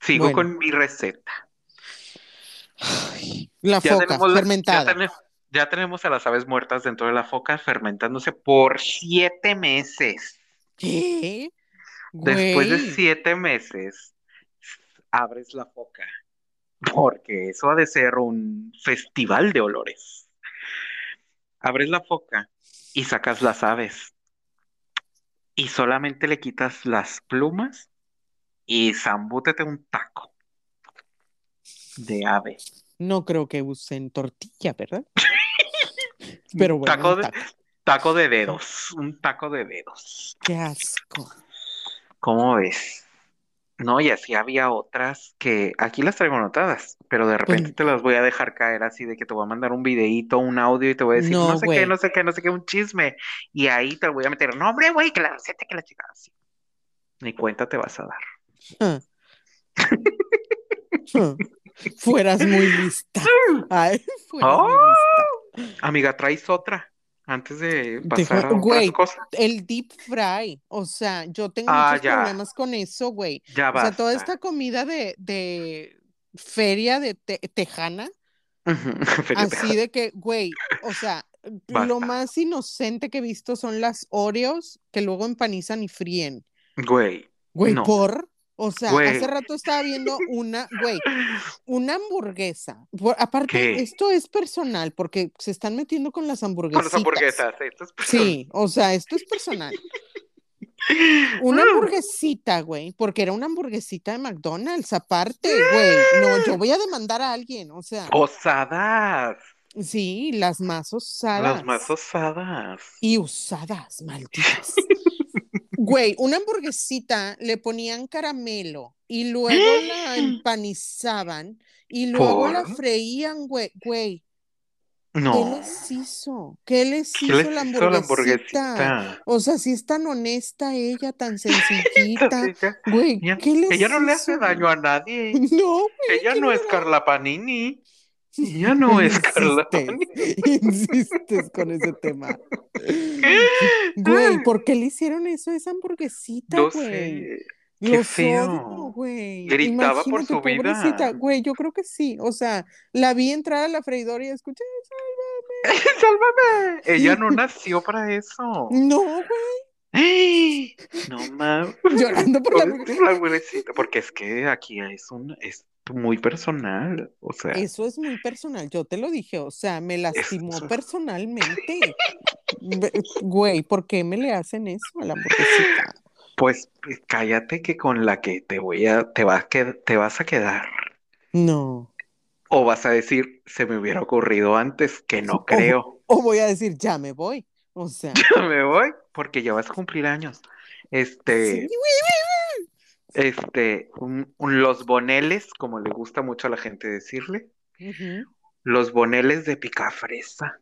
Speaker 2: sigo con mi receta.
Speaker 1: la foca fermentada.
Speaker 2: Ya tenemos, a las aves muertas dentro de la foca fermentándose por siete meses.
Speaker 1: ¿Qué?
Speaker 2: Después de siete meses, abres la foca porque eso ha de ser un festival de olores. Abres la foca y sacas las aves y solamente le quitas las plumas y zambútete un taco de ave.
Speaker 1: No creo que usen tortilla, ¿verdad? Pero bueno.
Speaker 2: Taco, de, taco de dedos, un taco de dedos.
Speaker 1: Qué asco.
Speaker 2: ¿Cómo ves? No, y así había otras que aquí las traigo anotadas, pero de repente pues te las voy a dejar caer así de que te voy a mandar un videíto, un audio y te voy a decir no, sé qué, no sé qué, no sé qué, un chisme. Y ahí te voy a meter, no, hombre, güey, que la receta que la chica así. Ni cuenta te vas a dar.
Speaker 1: Fueras muy lista. Ay, fueras muy lista.
Speaker 2: ¡Oh! Amiga, traes otra antes de pasar a otras cosas.
Speaker 1: El deep fry, o sea, yo tengo ah, muchos problemas con eso, güey. Ya o sea, toda esta comida de, de feria de tejana, así de que, güey, o sea, lo más inocente que he visto son las Oreos que luego empanizan y fríen.
Speaker 2: Güey.
Speaker 1: Güey, por. O sea, hace rato estaba viendo una, güey, una hamburguesa. aparte, esto es personal porque se están metiendo con las hamburguesas. Con las hamburguesas, esto es personal. Sí, o sea, esto es personal. Una hamburguesita, güey, porque era una hamburguesita de McDonald's, aparte, güey. No, yo voy a demandar a alguien, o sea.
Speaker 2: Osadas.
Speaker 1: Sí, las más osadas.
Speaker 2: Las más osadas.
Speaker 1: Y usadas, malditas. Güey, una hamburguesita le ponían caramelo y luego la empanizaban y luego la freían, güey. güey. No. ¿Qué les hizo? ¿Qué les hizo, la, hamburguesita? O sea, si es tan honesta ella, tan sencillita. Güey, ¿qué les
Speaker 2: Ella no le hace daño a nadie.
Speaker 1: No,
Speaker 2: güey. Ella no es Carla Panini. Ya no es Carla.
Speaker 1: Insistes con ese tema. Güey, ¿por qué le hicieron eso a esa hamburguesita, güey? No sé.
Speaker 2: Qué feo. güey. Gritaba por su vida.
Speaker 1: Güey, yo creo que sí. O sea, la vi entrar a la freidora y escuché,
Speaker 2: sálvame. ¡Sálvame! Ella no nació para eso.
Speaker 1: No, güey.
Speaker 2: No mames.
Speaker 1: Llorando por la
Speaker 2: hamburguesita. Porque es que aquí es un, es muy personal, o sea.
Speaker 1: Eso es muy personal, yo te lo dije, o sea, me lastimó personalmente. Güey, ¿por qué me le hacen eso a la hamburguesita?
Speaker 2: Pues, pues cállate que con la que te voy a, te vas, que, te vas a quedar.
Speaker 1: No.
Speaker 2: O vas a decir, se me hubiera ocurrido antes, que no creo.
Speaker 1: O, voy a decir, ya me voy. O sea.
Speaker 2: Ya me voy, porque ya vas a cumplir años. Este este, los boneles, como le gusta mucho a la gente decirle, los boneles de picafresa.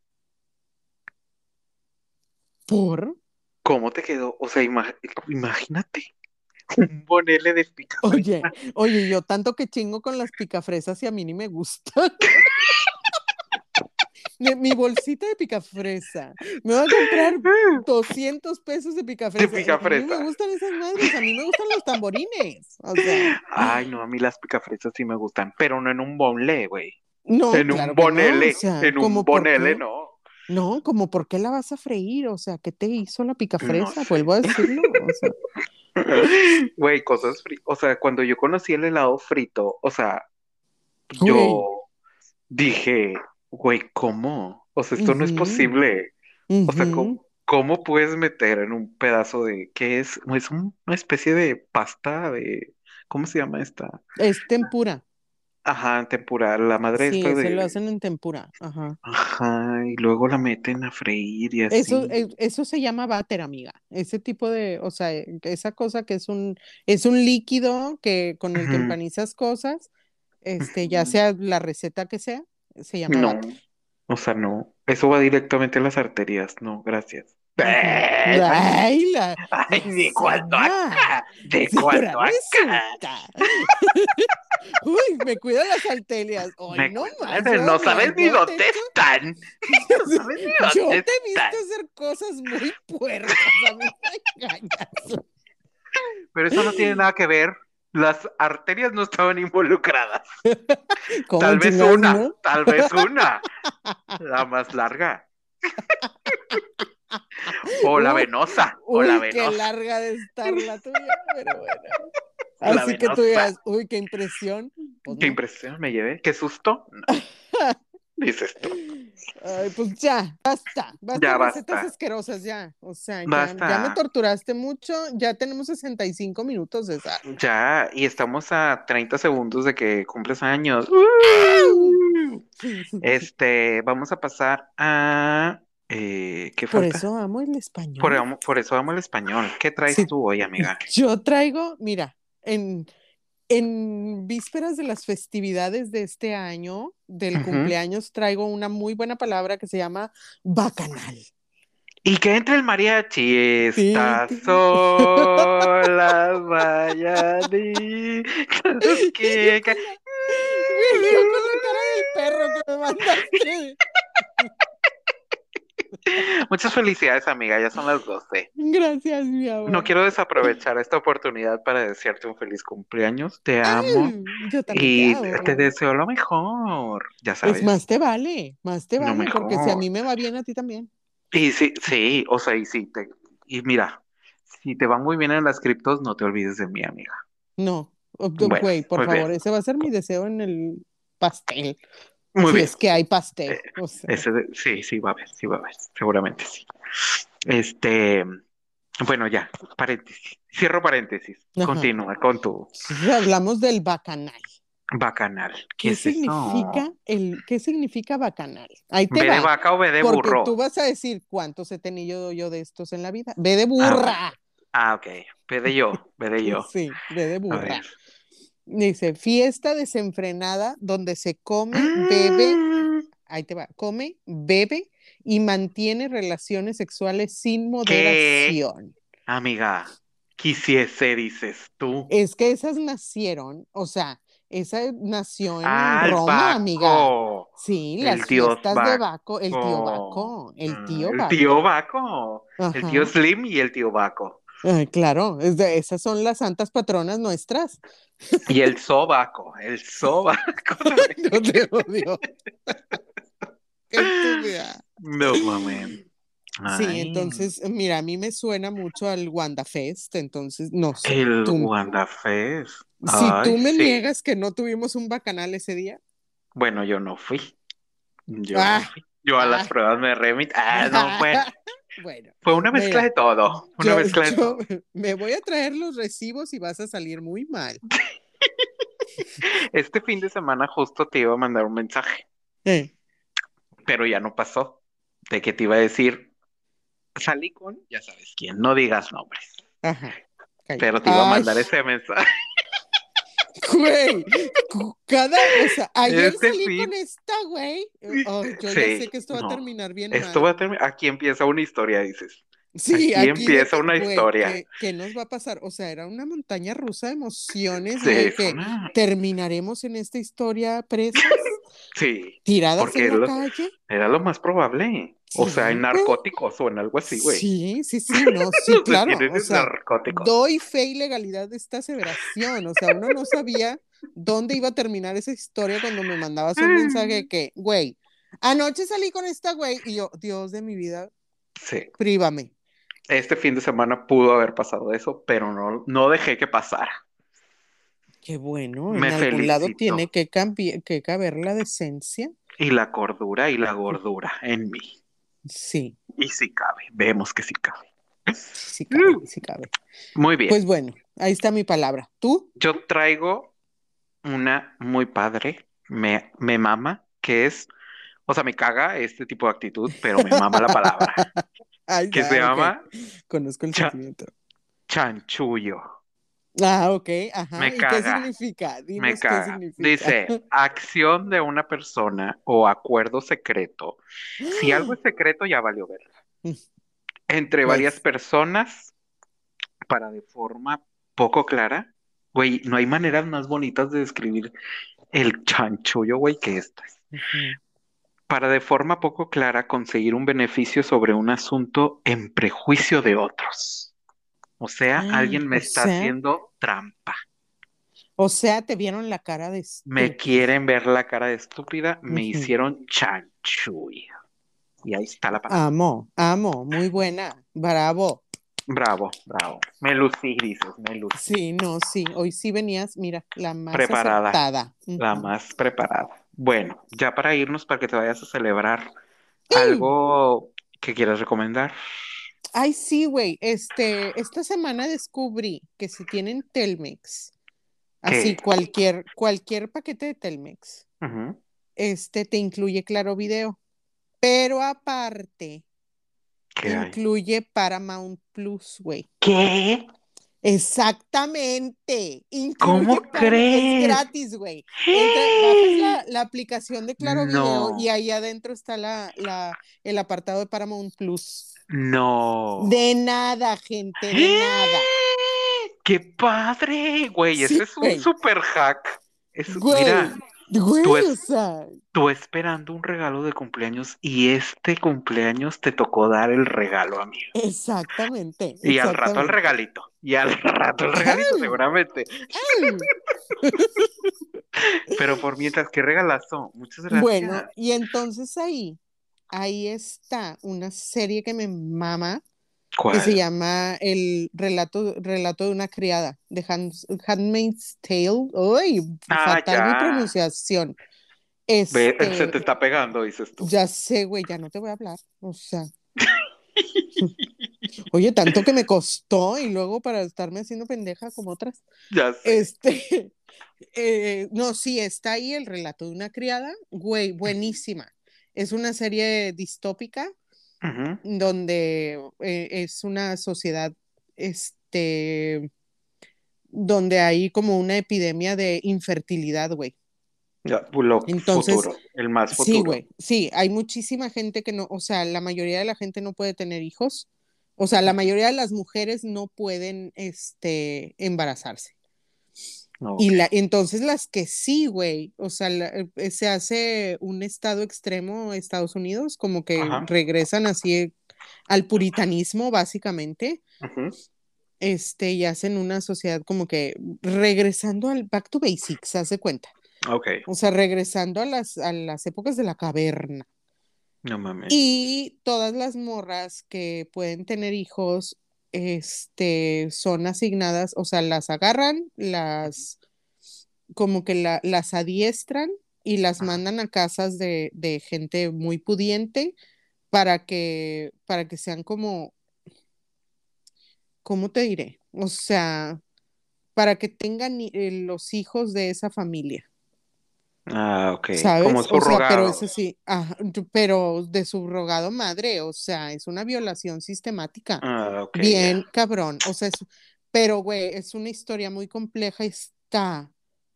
Speaker 1: ¿Por?
Speaker 2: ¿Cómo te quedó? O sea, imagínate, un bonele de picafresa.
Speaker 1: Oye, oye, yo tanto que chingo con las picafresas y a mí ni me gustan. mi bolsita de picafresa. Me voy a comprar 200 pesos de picafresa. De picafresa. A mí me gustan esas madres, a mí me gustan los tamborines.
Speaker 2: Ay, no, a mí las picafresas sí me gustan, pero no en un bonle, güey. No, en un bonele, en un bonele, no.
Speaker 1: No, como por qué la vas a freír, o sea, ¿qué te hizo la picafresa? Vuelvo a decirlo, o sea.
Speaker 2: Güey, cosas fritas. O sea, cuando yo conocí el helado frito, o sea, yo dije, güey, ¿cómo? O sea, esto no es posible. O sea, ¿cómo, puedes meter en un pedazo de, ¿qué es? Es una especie de pasta de, ¿cómo se llama esta?
Speaker 1: Es tempura.
Speaker 2: Ajá, en tempura, la madre
Speaker 1: sí,
Speaker 2: esta
Speaker 1: se lo hacen en tempura, ajá.
Speaker 2: Ajá, y luego la meten a freír y así.
Speaker 1: Eso, eh, eso se llama váter, amiga. Ese tipo de, o sea, esa cosa que es un, es un líquido que con el que empanizas cosas, este, ya sea la receta que sea, se llama
Speaker 2: No, o sea, no. Eso va directamente a las arterias, no, gracias.
Speaker 1: Ay, la...
Speaker 2: Ay, ¿de cuándo acá? ¿De cuándo acá?
Speaker 1: Uy, me cuidan las arterias. Ay, no,
Speaker 2: no sabes ni dónde están. No sabes ni dónde
Speaker 1: Yo te he visto hacer cosas muy puercas. A mí me engañas.
Speaker 2: Pero eso no tiene nada que ver las arterias no estaban involucradas. Tal vez una, tal vez una. La más larga. o la venosa. o la venosa.
Speaker 1: Qué larga de estar la tuya, pero bueno. Así que tú digas, uy, qué impresión.
Speaker 2: Pues qué impresión me llevé, qué susto. dices tú.
Speaker 1: Ay, pues ya, basta, basta
Speaker 2: ya
Speaker 1: recetas asquerosas ya. O sea, ya, me torturaste mucho, ya tenemos 65 minutos de esa.
Speaker 2: Ya, y estamos a 30 segundos de que cumples años. este, vamos a pasar a eh, ¿qué
Speaker 1: por eso amo el español.
Speaker 2: Por, eso amo el español. ¿Qué traes tú hoy, amiga?
Speaker 1: Yo traigo, mira, en en vísperas de las festividades de este año, del cumpleaños, traigo una muy buena palabra que se llama bacanal.
Speaker 2: Y que entre el mariachi, está sola, vaya que...
Speaker 1: Yo con la cara del perro que me mandaste.
Speaker 2: Muchas felicidades, amiga. Ya son las 12.
Speaker 1: Gracias, mi amor.
Speaker 2: No quiero desaprovechar esta oportunidad para desearte un feliz cumpleaños. Te amo.
Speaker 1: yo
Speaker 2: y te, deseo lo mejor. Ya sabes.
Speaker 1: Pues más te vale, más te vale, porque si a mí me va bien, a ti también.
Speaker 2: Y sí, sí, o sea, y sí, te, y mira, si te van muy bien en las criptos, no te olvides de mí, amiga.
Speaker 1: No, güey, por favor, ese va a ser mi deseo en el pastel.
Speaker 2: Muy bien.
Speaker 1: Es que hay pastel.
Speaker 2: Eh, sí, sí, va a haber, sí va a haber, seguramente sí. Este, bueno, ya, paréntesis. Cierro paréntesis. Continúa con tu.
Speaker 1: hablamos del bacanal.
Speaker 2: Bacanal.
Speaker 1: ¿Qué, ¿Qué significa el qué significa bacanal? Ahí te
Speaker 2: ¿Ve de vaca o ve de
Speaker 1: porque
Speaker 2: burro?
Speaker 1: tú vas a decir cuántos he tenido yo de estos en la vida. Ve de burra.
Speaker 2: Ah, ok. Ve de yo, ve de yo.
Speaker 1: Sí, ve de burra. Dice, fiesta desenfrenada donde se come, bebe, ah. ahí te va, come, bebe y mantiene relaciones sexuales sin moderación.
Speaker 2: Amiga, quisiese, dices tú.
Speaker 1: Es que esas nacieron, o sea, esa nació en Roma, amiga. Sí, las fiestas de Baco, el tío Baco, el tío Baco.
Speaker 2: El tío Baco, el tío Slim y el tío Baco
Speaker 1: claro, esas son las santas patronas nuestras.
Speaker 2: Y el sobaco, el sobaco.
Speaker 1: Yo te odio.
Speaker 2: no mames.
Speaker 1: Sí, entonces, mira, a mí me suena mucho al Wanda Fest, entonces, no sé.
Speaker 2: El Wanda Fest.
Speaker 1: Si tú me niegas que no tuvimos un bacanal ese día.
Speaker 2: Bueno, yo no fui. Yo, ah, fui. yo a las ah. pruebas me remito. Ah, no fue.
Speaker 1: Bueno.
Speaker 2: Fue una mezcla de todo. Una mezcla de todo.
Speaker 1: Me voy a traer los recibos y vas a salir muy mal.
Speaker 2: este fin de semana justo te iba a mandar un mensaje.
Speaker 1: Eh.
Speaker 2: Pero ya no pasó. De que te iba a decir, salí con, ya sabes quién, no digas nombres.
Speaker 1: Ajá.
Speaker 2: Pero te iba a mandar ese mensaje.
Speaker 1: Güey, cada, o sea, ayer este salí con esta, güey. Oh, yo ya sé que esto va a terminar bien.
Speaker 2: Esto va a terminar, aquí empieza una historia, dices.
Speaker 1: Sí,
Speaker 2: aquí, empieza una historia.
Speaker 1: ¿qué, nos va a pasar? O sea, era una montaña rusa de emociones de que terminaremos en esta historia presas.
Speaker 2: Sí.
Speaker 1: Tiradas en la calle.
Speaker 2: Era lo más probable. O sea, en narcóticos o en algo así, güey.
Speaker 1: Sí, sí, sí, no, sí, claro. O sea, doy fe y legalidad de esta aseveración. O sea, uno no sabía dónde iba a terminar esa historia cuando me mandabas un mensaje que, güey, anoche salí con esta güey y yo, Dios de mi vida,
Speaker 2: sí.
Speaker 1: prívame.
Speaker 2: Este fin de semana pudo haber pasado eso, pero no, no dejé que pasara.
Speaker 1: Qué bueno, en algún lado tiene que, que caber la decencia.
Speaker 2: Y la cordura y la gordura en mí.
Speaker 1: Sí.
Speaker 2: Y si cabe, vemos que sí cabe.
Speaker 1: Sí cabe, sí cabe.
Speaker 2: Muy bien.
Speaker 1: Pues bueno, ahí está mi palabra. ¿Tú?
Speaker 2: Yo traigo una muy padre, me, me mama, que es, o sea, me caga este tipo de actitud, pero me mama la palabra. que se llama.
Speaker 1: Conozco el sentimiento.
Speaker 2: Chanchullo.
Speaker 1: Ah, ok, ajá. ¿Y qué significa?
Speaker 2: me caga. Dice, acción de una persona o acuerdo secreto. Si algo es secreto, ya valió verla. Mm. Entre varias pues personas, para de forma poco clara, güey, no hay maneras más bonitas de describir el chanchullo, güey, que estas. Para de forma poco clara conseguir un beneficio sobre un asunto en prejuicio de otros. O sea, ah, alguien me está haciendo trampa.
Speaker 1: O sea, te vieron la cara de
Speaker 2: estúpida. Me quieren ver la cara de estúpida, me hicieron chanchullo. Y ahí está la
Speaker 1: palabra. Amo, amo, muy buena, bravo.
Speaker 2: Bravo, bravo. Me lucí, dices, me lucí.
Speaker 1: Sí, no, sí. Hoy sí venías, mira, la más preparada.
Speaker 2: La más preparada. Bueno, ya para irnos, para que te vayas a celebrar, ¿algo que quieras recomendar?
Speaker 1: Ay, sí, güey. Este, esta semana descubrí que si tienen Telmex, así cualquier, cualquier paquete de Telmex, este te incluye Claro Video. Pero aparte, incluye Paramount Plus, güey.
Speaker 2: ¿Qué?
Speaker 1: Exactamente.
Speaker 2: ¿Cómo crees?
Speaker 1: Es gratis, güey. Bajas la, aplicación de Claro Video y ahí adentro está la, el apartado de Paramount Plus.
Speaker 2: No.
Speaker 1: De nada, gente, de nada.
Speaker 2: ¡Qué padre! Güey, ese es un super hack. Es,
Speaker 1: güey,
Speaker 2: tú, esperando un regalo de cumpleaños y este cumpleaños te tocó dar el regalo, amigo.
Speaker 1: Exactamente.
Speaker 2: Y al rato el regalito. Y al rato el regalito, seguramente. Pero por mientras, que regalazo. Muchas gracias.
Speaker 1: Bueno, y entonces ahí, ahí está una serie que me mama. Que se llama El relato, relato de una criada, de Handmaid's Tale. ¡Uy! Ah, fatal mi pronunciación.
Speaker 2: Este, se te está pegando, dices tú.
Speaker 1: Ya sé, güey, ya no te voy a hablar. O sea. Oye, tanto que me costó y luego para estarme haciendo pendeja como otras.
Speaker 2: Ya sé.
Speaker 1: Este, eh, no, sí, está ahí el relato de una criada, güey, buenísima. Es una serie distópica donde eh, es una sociedad, este, donde hay como una epidemia de infertilidad, güey.
Speaker 2: Ya, Entonces, el más futuro.
Speaker 1: Sí, güey, sí, hay muchísima gente que no, o sea, la mayoría de la gente no puede tener hijos, o sea, la mayoría de las mujeres no pueden, este, embarazarse. Y la, entonces las que sí, güey, o sea, eh, se hace un estado extremo Estados Unidos, como que regresan así al puritanismo, básicamente. Este, y hacen una sociedad como que regresando al back to basics, hace cuenta. O sea, regresando a las, a las épocas de la caverna.
Speaker 2: No mames.
Speaker 1: Y todas las morras que pueden tener hijos, este, son asignadas, o sea, las agarran, las, como que las adiestran y las mandan a casas de, de, gente muy pudiente para que, para que sean como, ¿cómo te diré? O sea, para que tengan eh, los hijos de esa familia.
Speaker 2: Ah, ok.
Speaker 1: ¿Sabes? Como pero eso sí, pero de subrogado madre, o sea, es una violación sistemática.
Speaker 2: Ah, ok.
Speaker 1: Bien, cabrón. O sea, pero güey, es una historia muy compleja, está.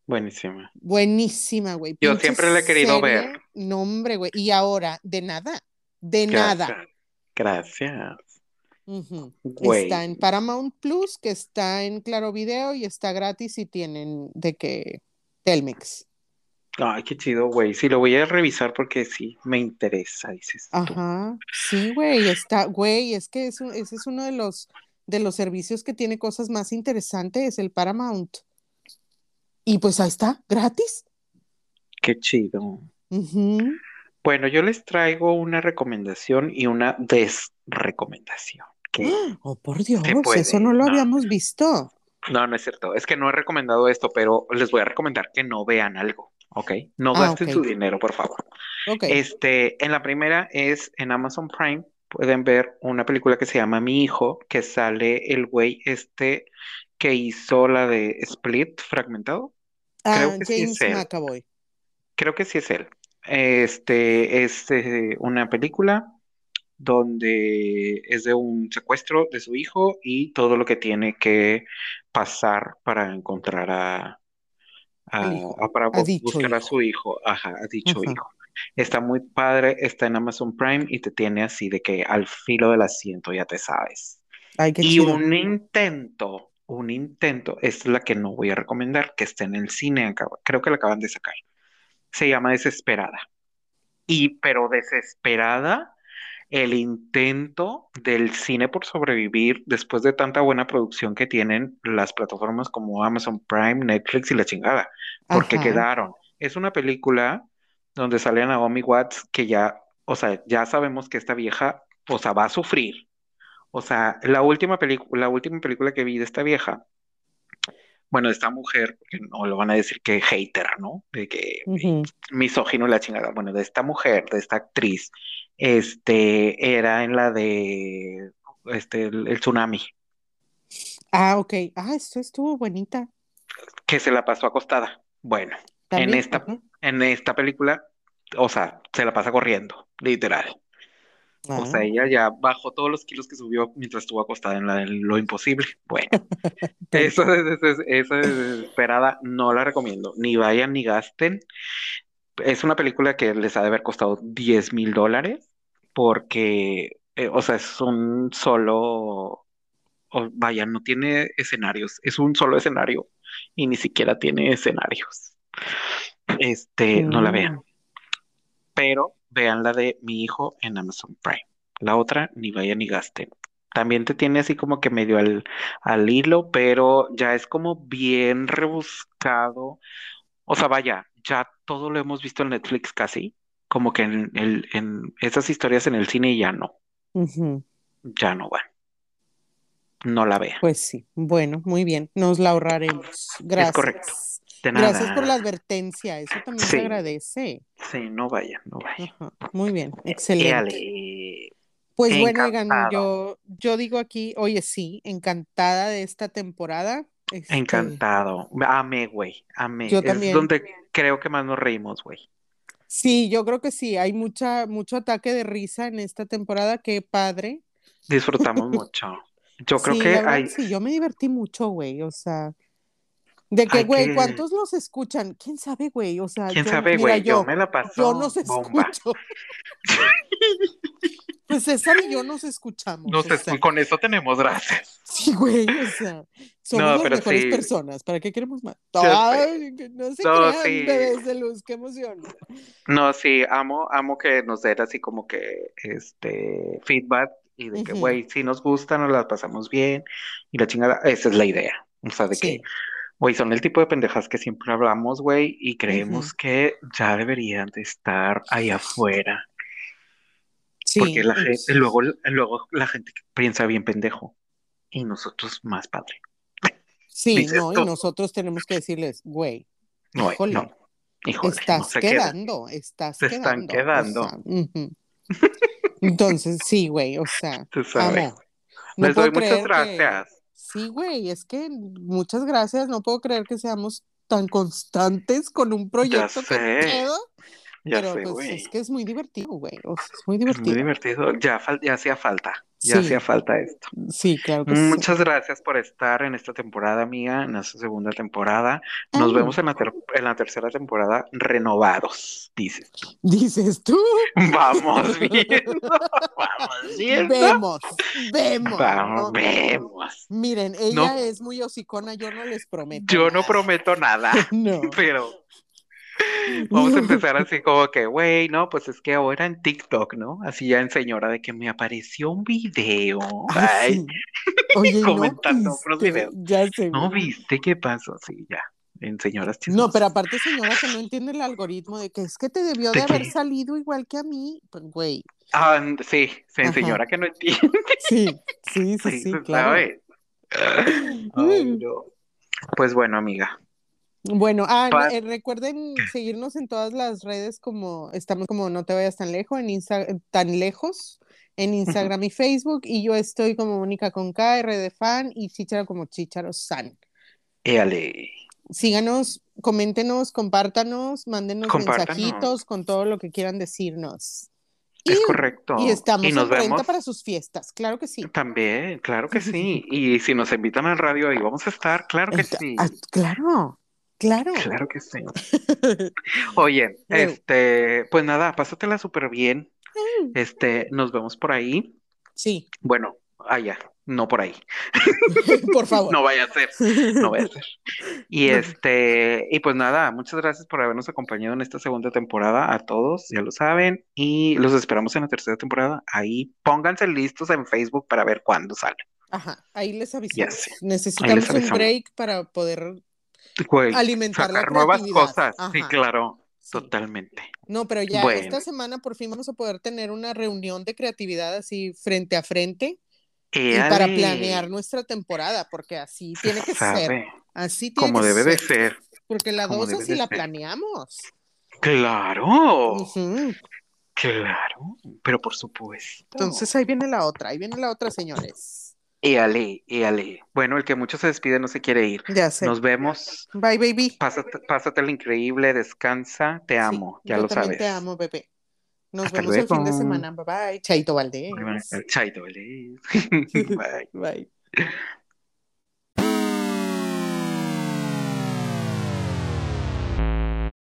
Speaker 2: Buenísima.
Speaker 1: Buenísima, güey.
Speaker 2: Yo siempre la he querido ver.
Speaker 1: No, hombre, güey. Y ahora, de nada. De nada.
Speaker 2: Gracias.
Speaker 1: Está en Paramount Plus, que está en Claro Video y está gratis y tienen de que Telmex.
Speaker 2: Ay, qué chido, güey. Sí, lo voy a revisar porque sí, me interesa, dices.
Speaker 1: Ajá, sí, güey, está, güey, es que ese es uno de los, de los servicios que tiene cosas más interesantes, el Paramount. Y pues ahí está, gratis.
Speaker 2: Qué chido. Bueno, yo les traigo una recomendación y una desrecomendación.
Speaker 1: Oh, por Dios,
Speaker 2: puede.
Speaker 1: eso no lo
Speaker 2: No,
Speaker 1: habíamos visto.
Speaker 2: no, no es cierto. Es que no he recomendado esto, pero les voy a recomendar que no vean algo, ¿ok? No
Speaker 1: Ah,
Speaker 2: gasten su dinero, por favor.
Speaker 1: Ok.
Speaker 2: Este, en la primera es en Amazon Prime, pueden ver una película que se llama Mi Hijo, que sale el güey este que hizo la de Split fragmentado. Creo
Speaker 1: Ah,
Speaker 2: que sí
Speaker 1: James
Speaker 2: es él.
Speaker 1: McAvoy.
Speaker 2: Creo que sí es él. Este es eh, una película donde es de un secuestro de su hijo y todo lo que tiene que pasar para encontrar a, a- a- para
Speaker 1: A
Speaker 2: bu-
Speaker 1: dicho
Speaker 2: buscar a su hijo, ajá, a dicho
Speaker 1: Ajá.
Speaker 2: hijo. Está muy padre, está en Amazon Prime y te tiene así de que al filo del asiento, ya te sabes.
Speaker 1: Ay, qué
Speaker 2: Y
Speaker 1: chido.
Speaker 2: un intento, un intento, es la que no voy a recomendar, que está en el cine, creo que la acaban de sacar. Se llama Desesperada. Y, pero desesperada, el intento del cine por sobrevivir después de tanta buena producción que tienen las plataformas como Amazon Prime, Netflix y la chingada, porque
Speaker 1: Ajá.
Speaker 2: quedaron. Es una película donde sale a Naomi Watts que ya, o sea, ya sabemos que esta vieja, o sea, va a sufrir. O sea, la última película, la última película que vi de esta vieja, bueno, de esta mujer, porque no lo van a decir que hater, ¿no? De que
Speaker 1: Ujú.
Speaker 2: misógino y la chingada. Bueno, de esta mujer, de esta actriz, este, era en la de, este, el, el tsunami,
Speaker 1: Ah, ok. Ah, esto estuvo bonita.
Speaker 2: que se la pasó acostada. Bueno, en esta, en esta película, o sea, se la pasa corriendo, literal. O sea,
Speaker 1: Ah,
Speaker 2: ella ya bajó todos los kilos que subió mientras estuvo acostada en la lo imposible. Bueno, des- esa de desesperada no la recomiendo. Ni vayan ni gasten. Es una película que les ha de haber costado 10 mil dólares porque, eh, o sea, es un solo, o vaya, no tiene escenarios, es un solo escenario y ni siquiera tiene escenarios. Este, no la vean,
Speaker 1: Mm.
Speaker 2: Pero vean la de Mi Hijo en Amazon Prime. La otra, ni vayan ni gasten. También te tiene así como que medio al, al hilo, pero ya es como bien rebuscado. O sea, vaya, ya todo lo hemos visto en Netflix casi, como que en, el, en esas historias en el cine ya no, ya no van, no la vean.
Speaker 1: Pues sí. Bueno, muy bien. Nos la ahorraremos.
Speaker 2: Es correcto.
Speaker 1: Gracias. Por la advertencia. Eso también se agradece.
Speaker 2: sí, no vayan, no vayan.
Speaker 1: Ajá. Muy bien. Excelente.
Speaker 2: Éale,
Speaker 1: Pues bueno, oigan, yo, yo digo aquí, oye, sí, encantada de esta temporada. Este,
Speaker 2: encantado. Amé, güey, amé.
Speaker 1: yo
Speaker 2: Es
Speaker 1: también.
Speaker 2: donde creo que más nos reímos, güey.
Speaker 1: Sí, yo creo que sí, hay mucha, mucho ataque de risa en esta temporada, qué padre.
Speaker 2: Disfrutamos mucho. Yo creo
Speaker 1: Sí,
Speaker 2: que hay,
Speaker 1: sí, yo me divertí mucho, güey, o sea, de que, güey,
Speaker 2: que,
Speaker 1: ¿cuántos los escuchan? ¿Quién sabe, güey? O sea,
Speaker 2: quién
Speaker 1: yo,
Speaker 2: sabe,
Speaker 1: mira,
Speaker 2: güey, yo
Speaker 1: yo,
Speaker 2: me la
Speaker 1: yo
Speaker 2: paso
Speaker 1: nos
Speaker 2: bomba.
Speaker 1: escucho. Pues César y yo nos escuchamos, o
Speaker 2: con eso tenemos gracias.
Speaker 1: sí, güey, o sea, somos
Speaker 2: No,
Speaker 1: las mejores
Speaker 2: sí,
Speaker 1: personas, ¿para qué queremos más? Ay, que no se
Speaker 2: No,
Speaker 1: crean,
Speaker 2: sí.
Speaker 1: bebés de luz, qué emoción.
Speaker 2: No, sí, amo, amo que nos den así como que este feedback y de que, güey, si nos gusta, nos la pasamos bien y la chingada, esa es la idea. O sea, de que,
Speaker 1: Sí,
Speaker 2: güey, son el tipo de pendejas que siempre hablamos, güey, y creemos que ya deberían de estar ahí afuera. Porque
Speaker 1: sí,
Speaker 2: la
Speaker 1: y-
Speaker 2: gente, luego, luego la gente piensa bien pendejo y nosotros más padre.
Speaker 1: sí, no, y
Speaker 2: tú,
Speaker 1: nosotros tenemos que decirles, güey,
Speaker 2: no,
Speaker 1: híjole,
Speaker 2: no, híjole, no
Speaker 1: estás
Speaker 2: se quedan,
Speaker 1: quedando, estás
Speaker 2: se están
Speaker 1: quedando, o sea. Entonces, sí, güey, o sea,
Speaker 2: se sabe.
Speaker 1: amo. No
Speaker 2: Les doy muchas
Speaker 1: creer
Speaker 2: gracias.
Speaker 1: Sí, güey, es que muchas gracias, no puedo creer que seamos tan constantes con un
Speaker 2: Ya
Speaker 1: proyecto que
Speaker 2: sé,
Speaker 1: pedo,
Speaker 2: ya
Speaker 1: pero
Speaker 2: sé,
Speaker 1: pues es que es muy divertido, güey, o sea, es muy
Speaker 2: Es muy
Speaker 1: divertido.
Speaker 2: divertido. Ya, ya hacía falta, ya hacía falta esto.
Speaker 1: sí, claro que sí.
Speaker 2: Muchas gracias por estar en esta temporada mía, en esta segunda temporada. Nos vemos en la, ter- en la tercera temporada renovados, dices tú.
Speaker 1: dices tú.
Speaker 2: Vamos viendo, vamos viendo.
Speaker 1: Vemos, vemos,
Speaker 2: Vamos,
Speaker 1: ¿no?
Speaker 2: vemos.
Speaker 1: Miren, ella
Speaker 2: No,
Speaker 1: es muy hocicona, yo no les prometo
Speaker 2: yo no prometo nada,
Speaker 1: No.
Speaker 2: pero vamos a empezar así como que, güey, no, pues es que ahora en TikTok, ¿no? Así ya en señora de que me apareció un video,
Speaker 1: Ay,
Speaker 2: ay,
Speaker 1: sí. Oye, ¿y no
Speaker 2: comentando otros videos.
Speaker 1: Ya sé,
Speaker 2: ¿No viste qué pasó? Sí, ya, en señoras chismosas.
Speaker 1: No, pero aparte señora que no entiende el algoritmo de que es que te debió de, haber salido igual que a mí, pues güey.
Speaker 2: Ah, sí, sí señora que no entiende.
Speaker 1: Sí, sí, sí, sí, claro.
Speaker 2: Pues bueno, amiga.
Speaker 1: Bueno, ah, eh, recuerden seguirnos en todas las redes como estamos como no te vayas tan lejos en Insta tan lejos en Instagram y Facebook y yo estoy como Mónica con K, R de fan y Chicharo como Chicharo San.
Speaker 2: Éale.
Speaker 1: Síganos, coméntenos, compártanos, mándenos mensajitos con todo lo que quieran decirnos.
Speaker 2: Es correcto.
Speaker 1: Y estamos en vemos. para sus fiestas, claro que sí.
Speaker 2: También, claro que sí. y si nos invitan al radio ahí vamos a estar, claro que sí.
Speaker 1: Ah, claro. Claro.
Speaker 2: Claro que sí. Oye, este, pues nada, pásatela súper bien. Este, nos vemos por ahí.
Speaker 1: Sí.
Speaker 2: Bueno, allá, no por ahí.
Speaker 1: por favor.
Speaker 2: no vaya a ser, no vaya a ser. Y este, y pues nada, muchas gracias por habernos acompañado en esta segunda temporada a todos, ya lo saben, y los esperamos en la tercera temporada. Ahí pónganse listos en Facebook para ver cuándo sale.
Speaker 1: Ajá, ahí les avisamos. Necesitamos un break para poder alimentar
Speaker 2: sacar nuevas cosas. Sí, claro. Totalmente.
Speaker 1: No, pero ya esta semana por fin vamos a poder tener una reunión de creatividad así frente a frente y para planear nuestra temporada, porque así tiene que ser. Así tiene
Speaker 2: Como debe de ser.
Speaker 1: Porque la dos así la planeamos.
Speaker 2: Claro. Claro, pero por supuesto.
Speaker 1: Entonces ahí viene la otra, ahí viene la otra, señores.
Speaker 2: Éale, éale. Bueno, el que mucho se despide no se quiere ir.
Speaker 1: Ya sé.
Speaker 2: Nos vemos.
Speaker 1: Bye, baby.
Speaker 2: Pásate, pásate lo increíble, descansa, te amo, ya lo sabes.
Speaker 1: Te amo, bebé. Nos vemos el fin de semana. Bye bye. Chaito Valdés.
Speaker 2: Chaito Valdés.
Speaker 1: bye. Bye.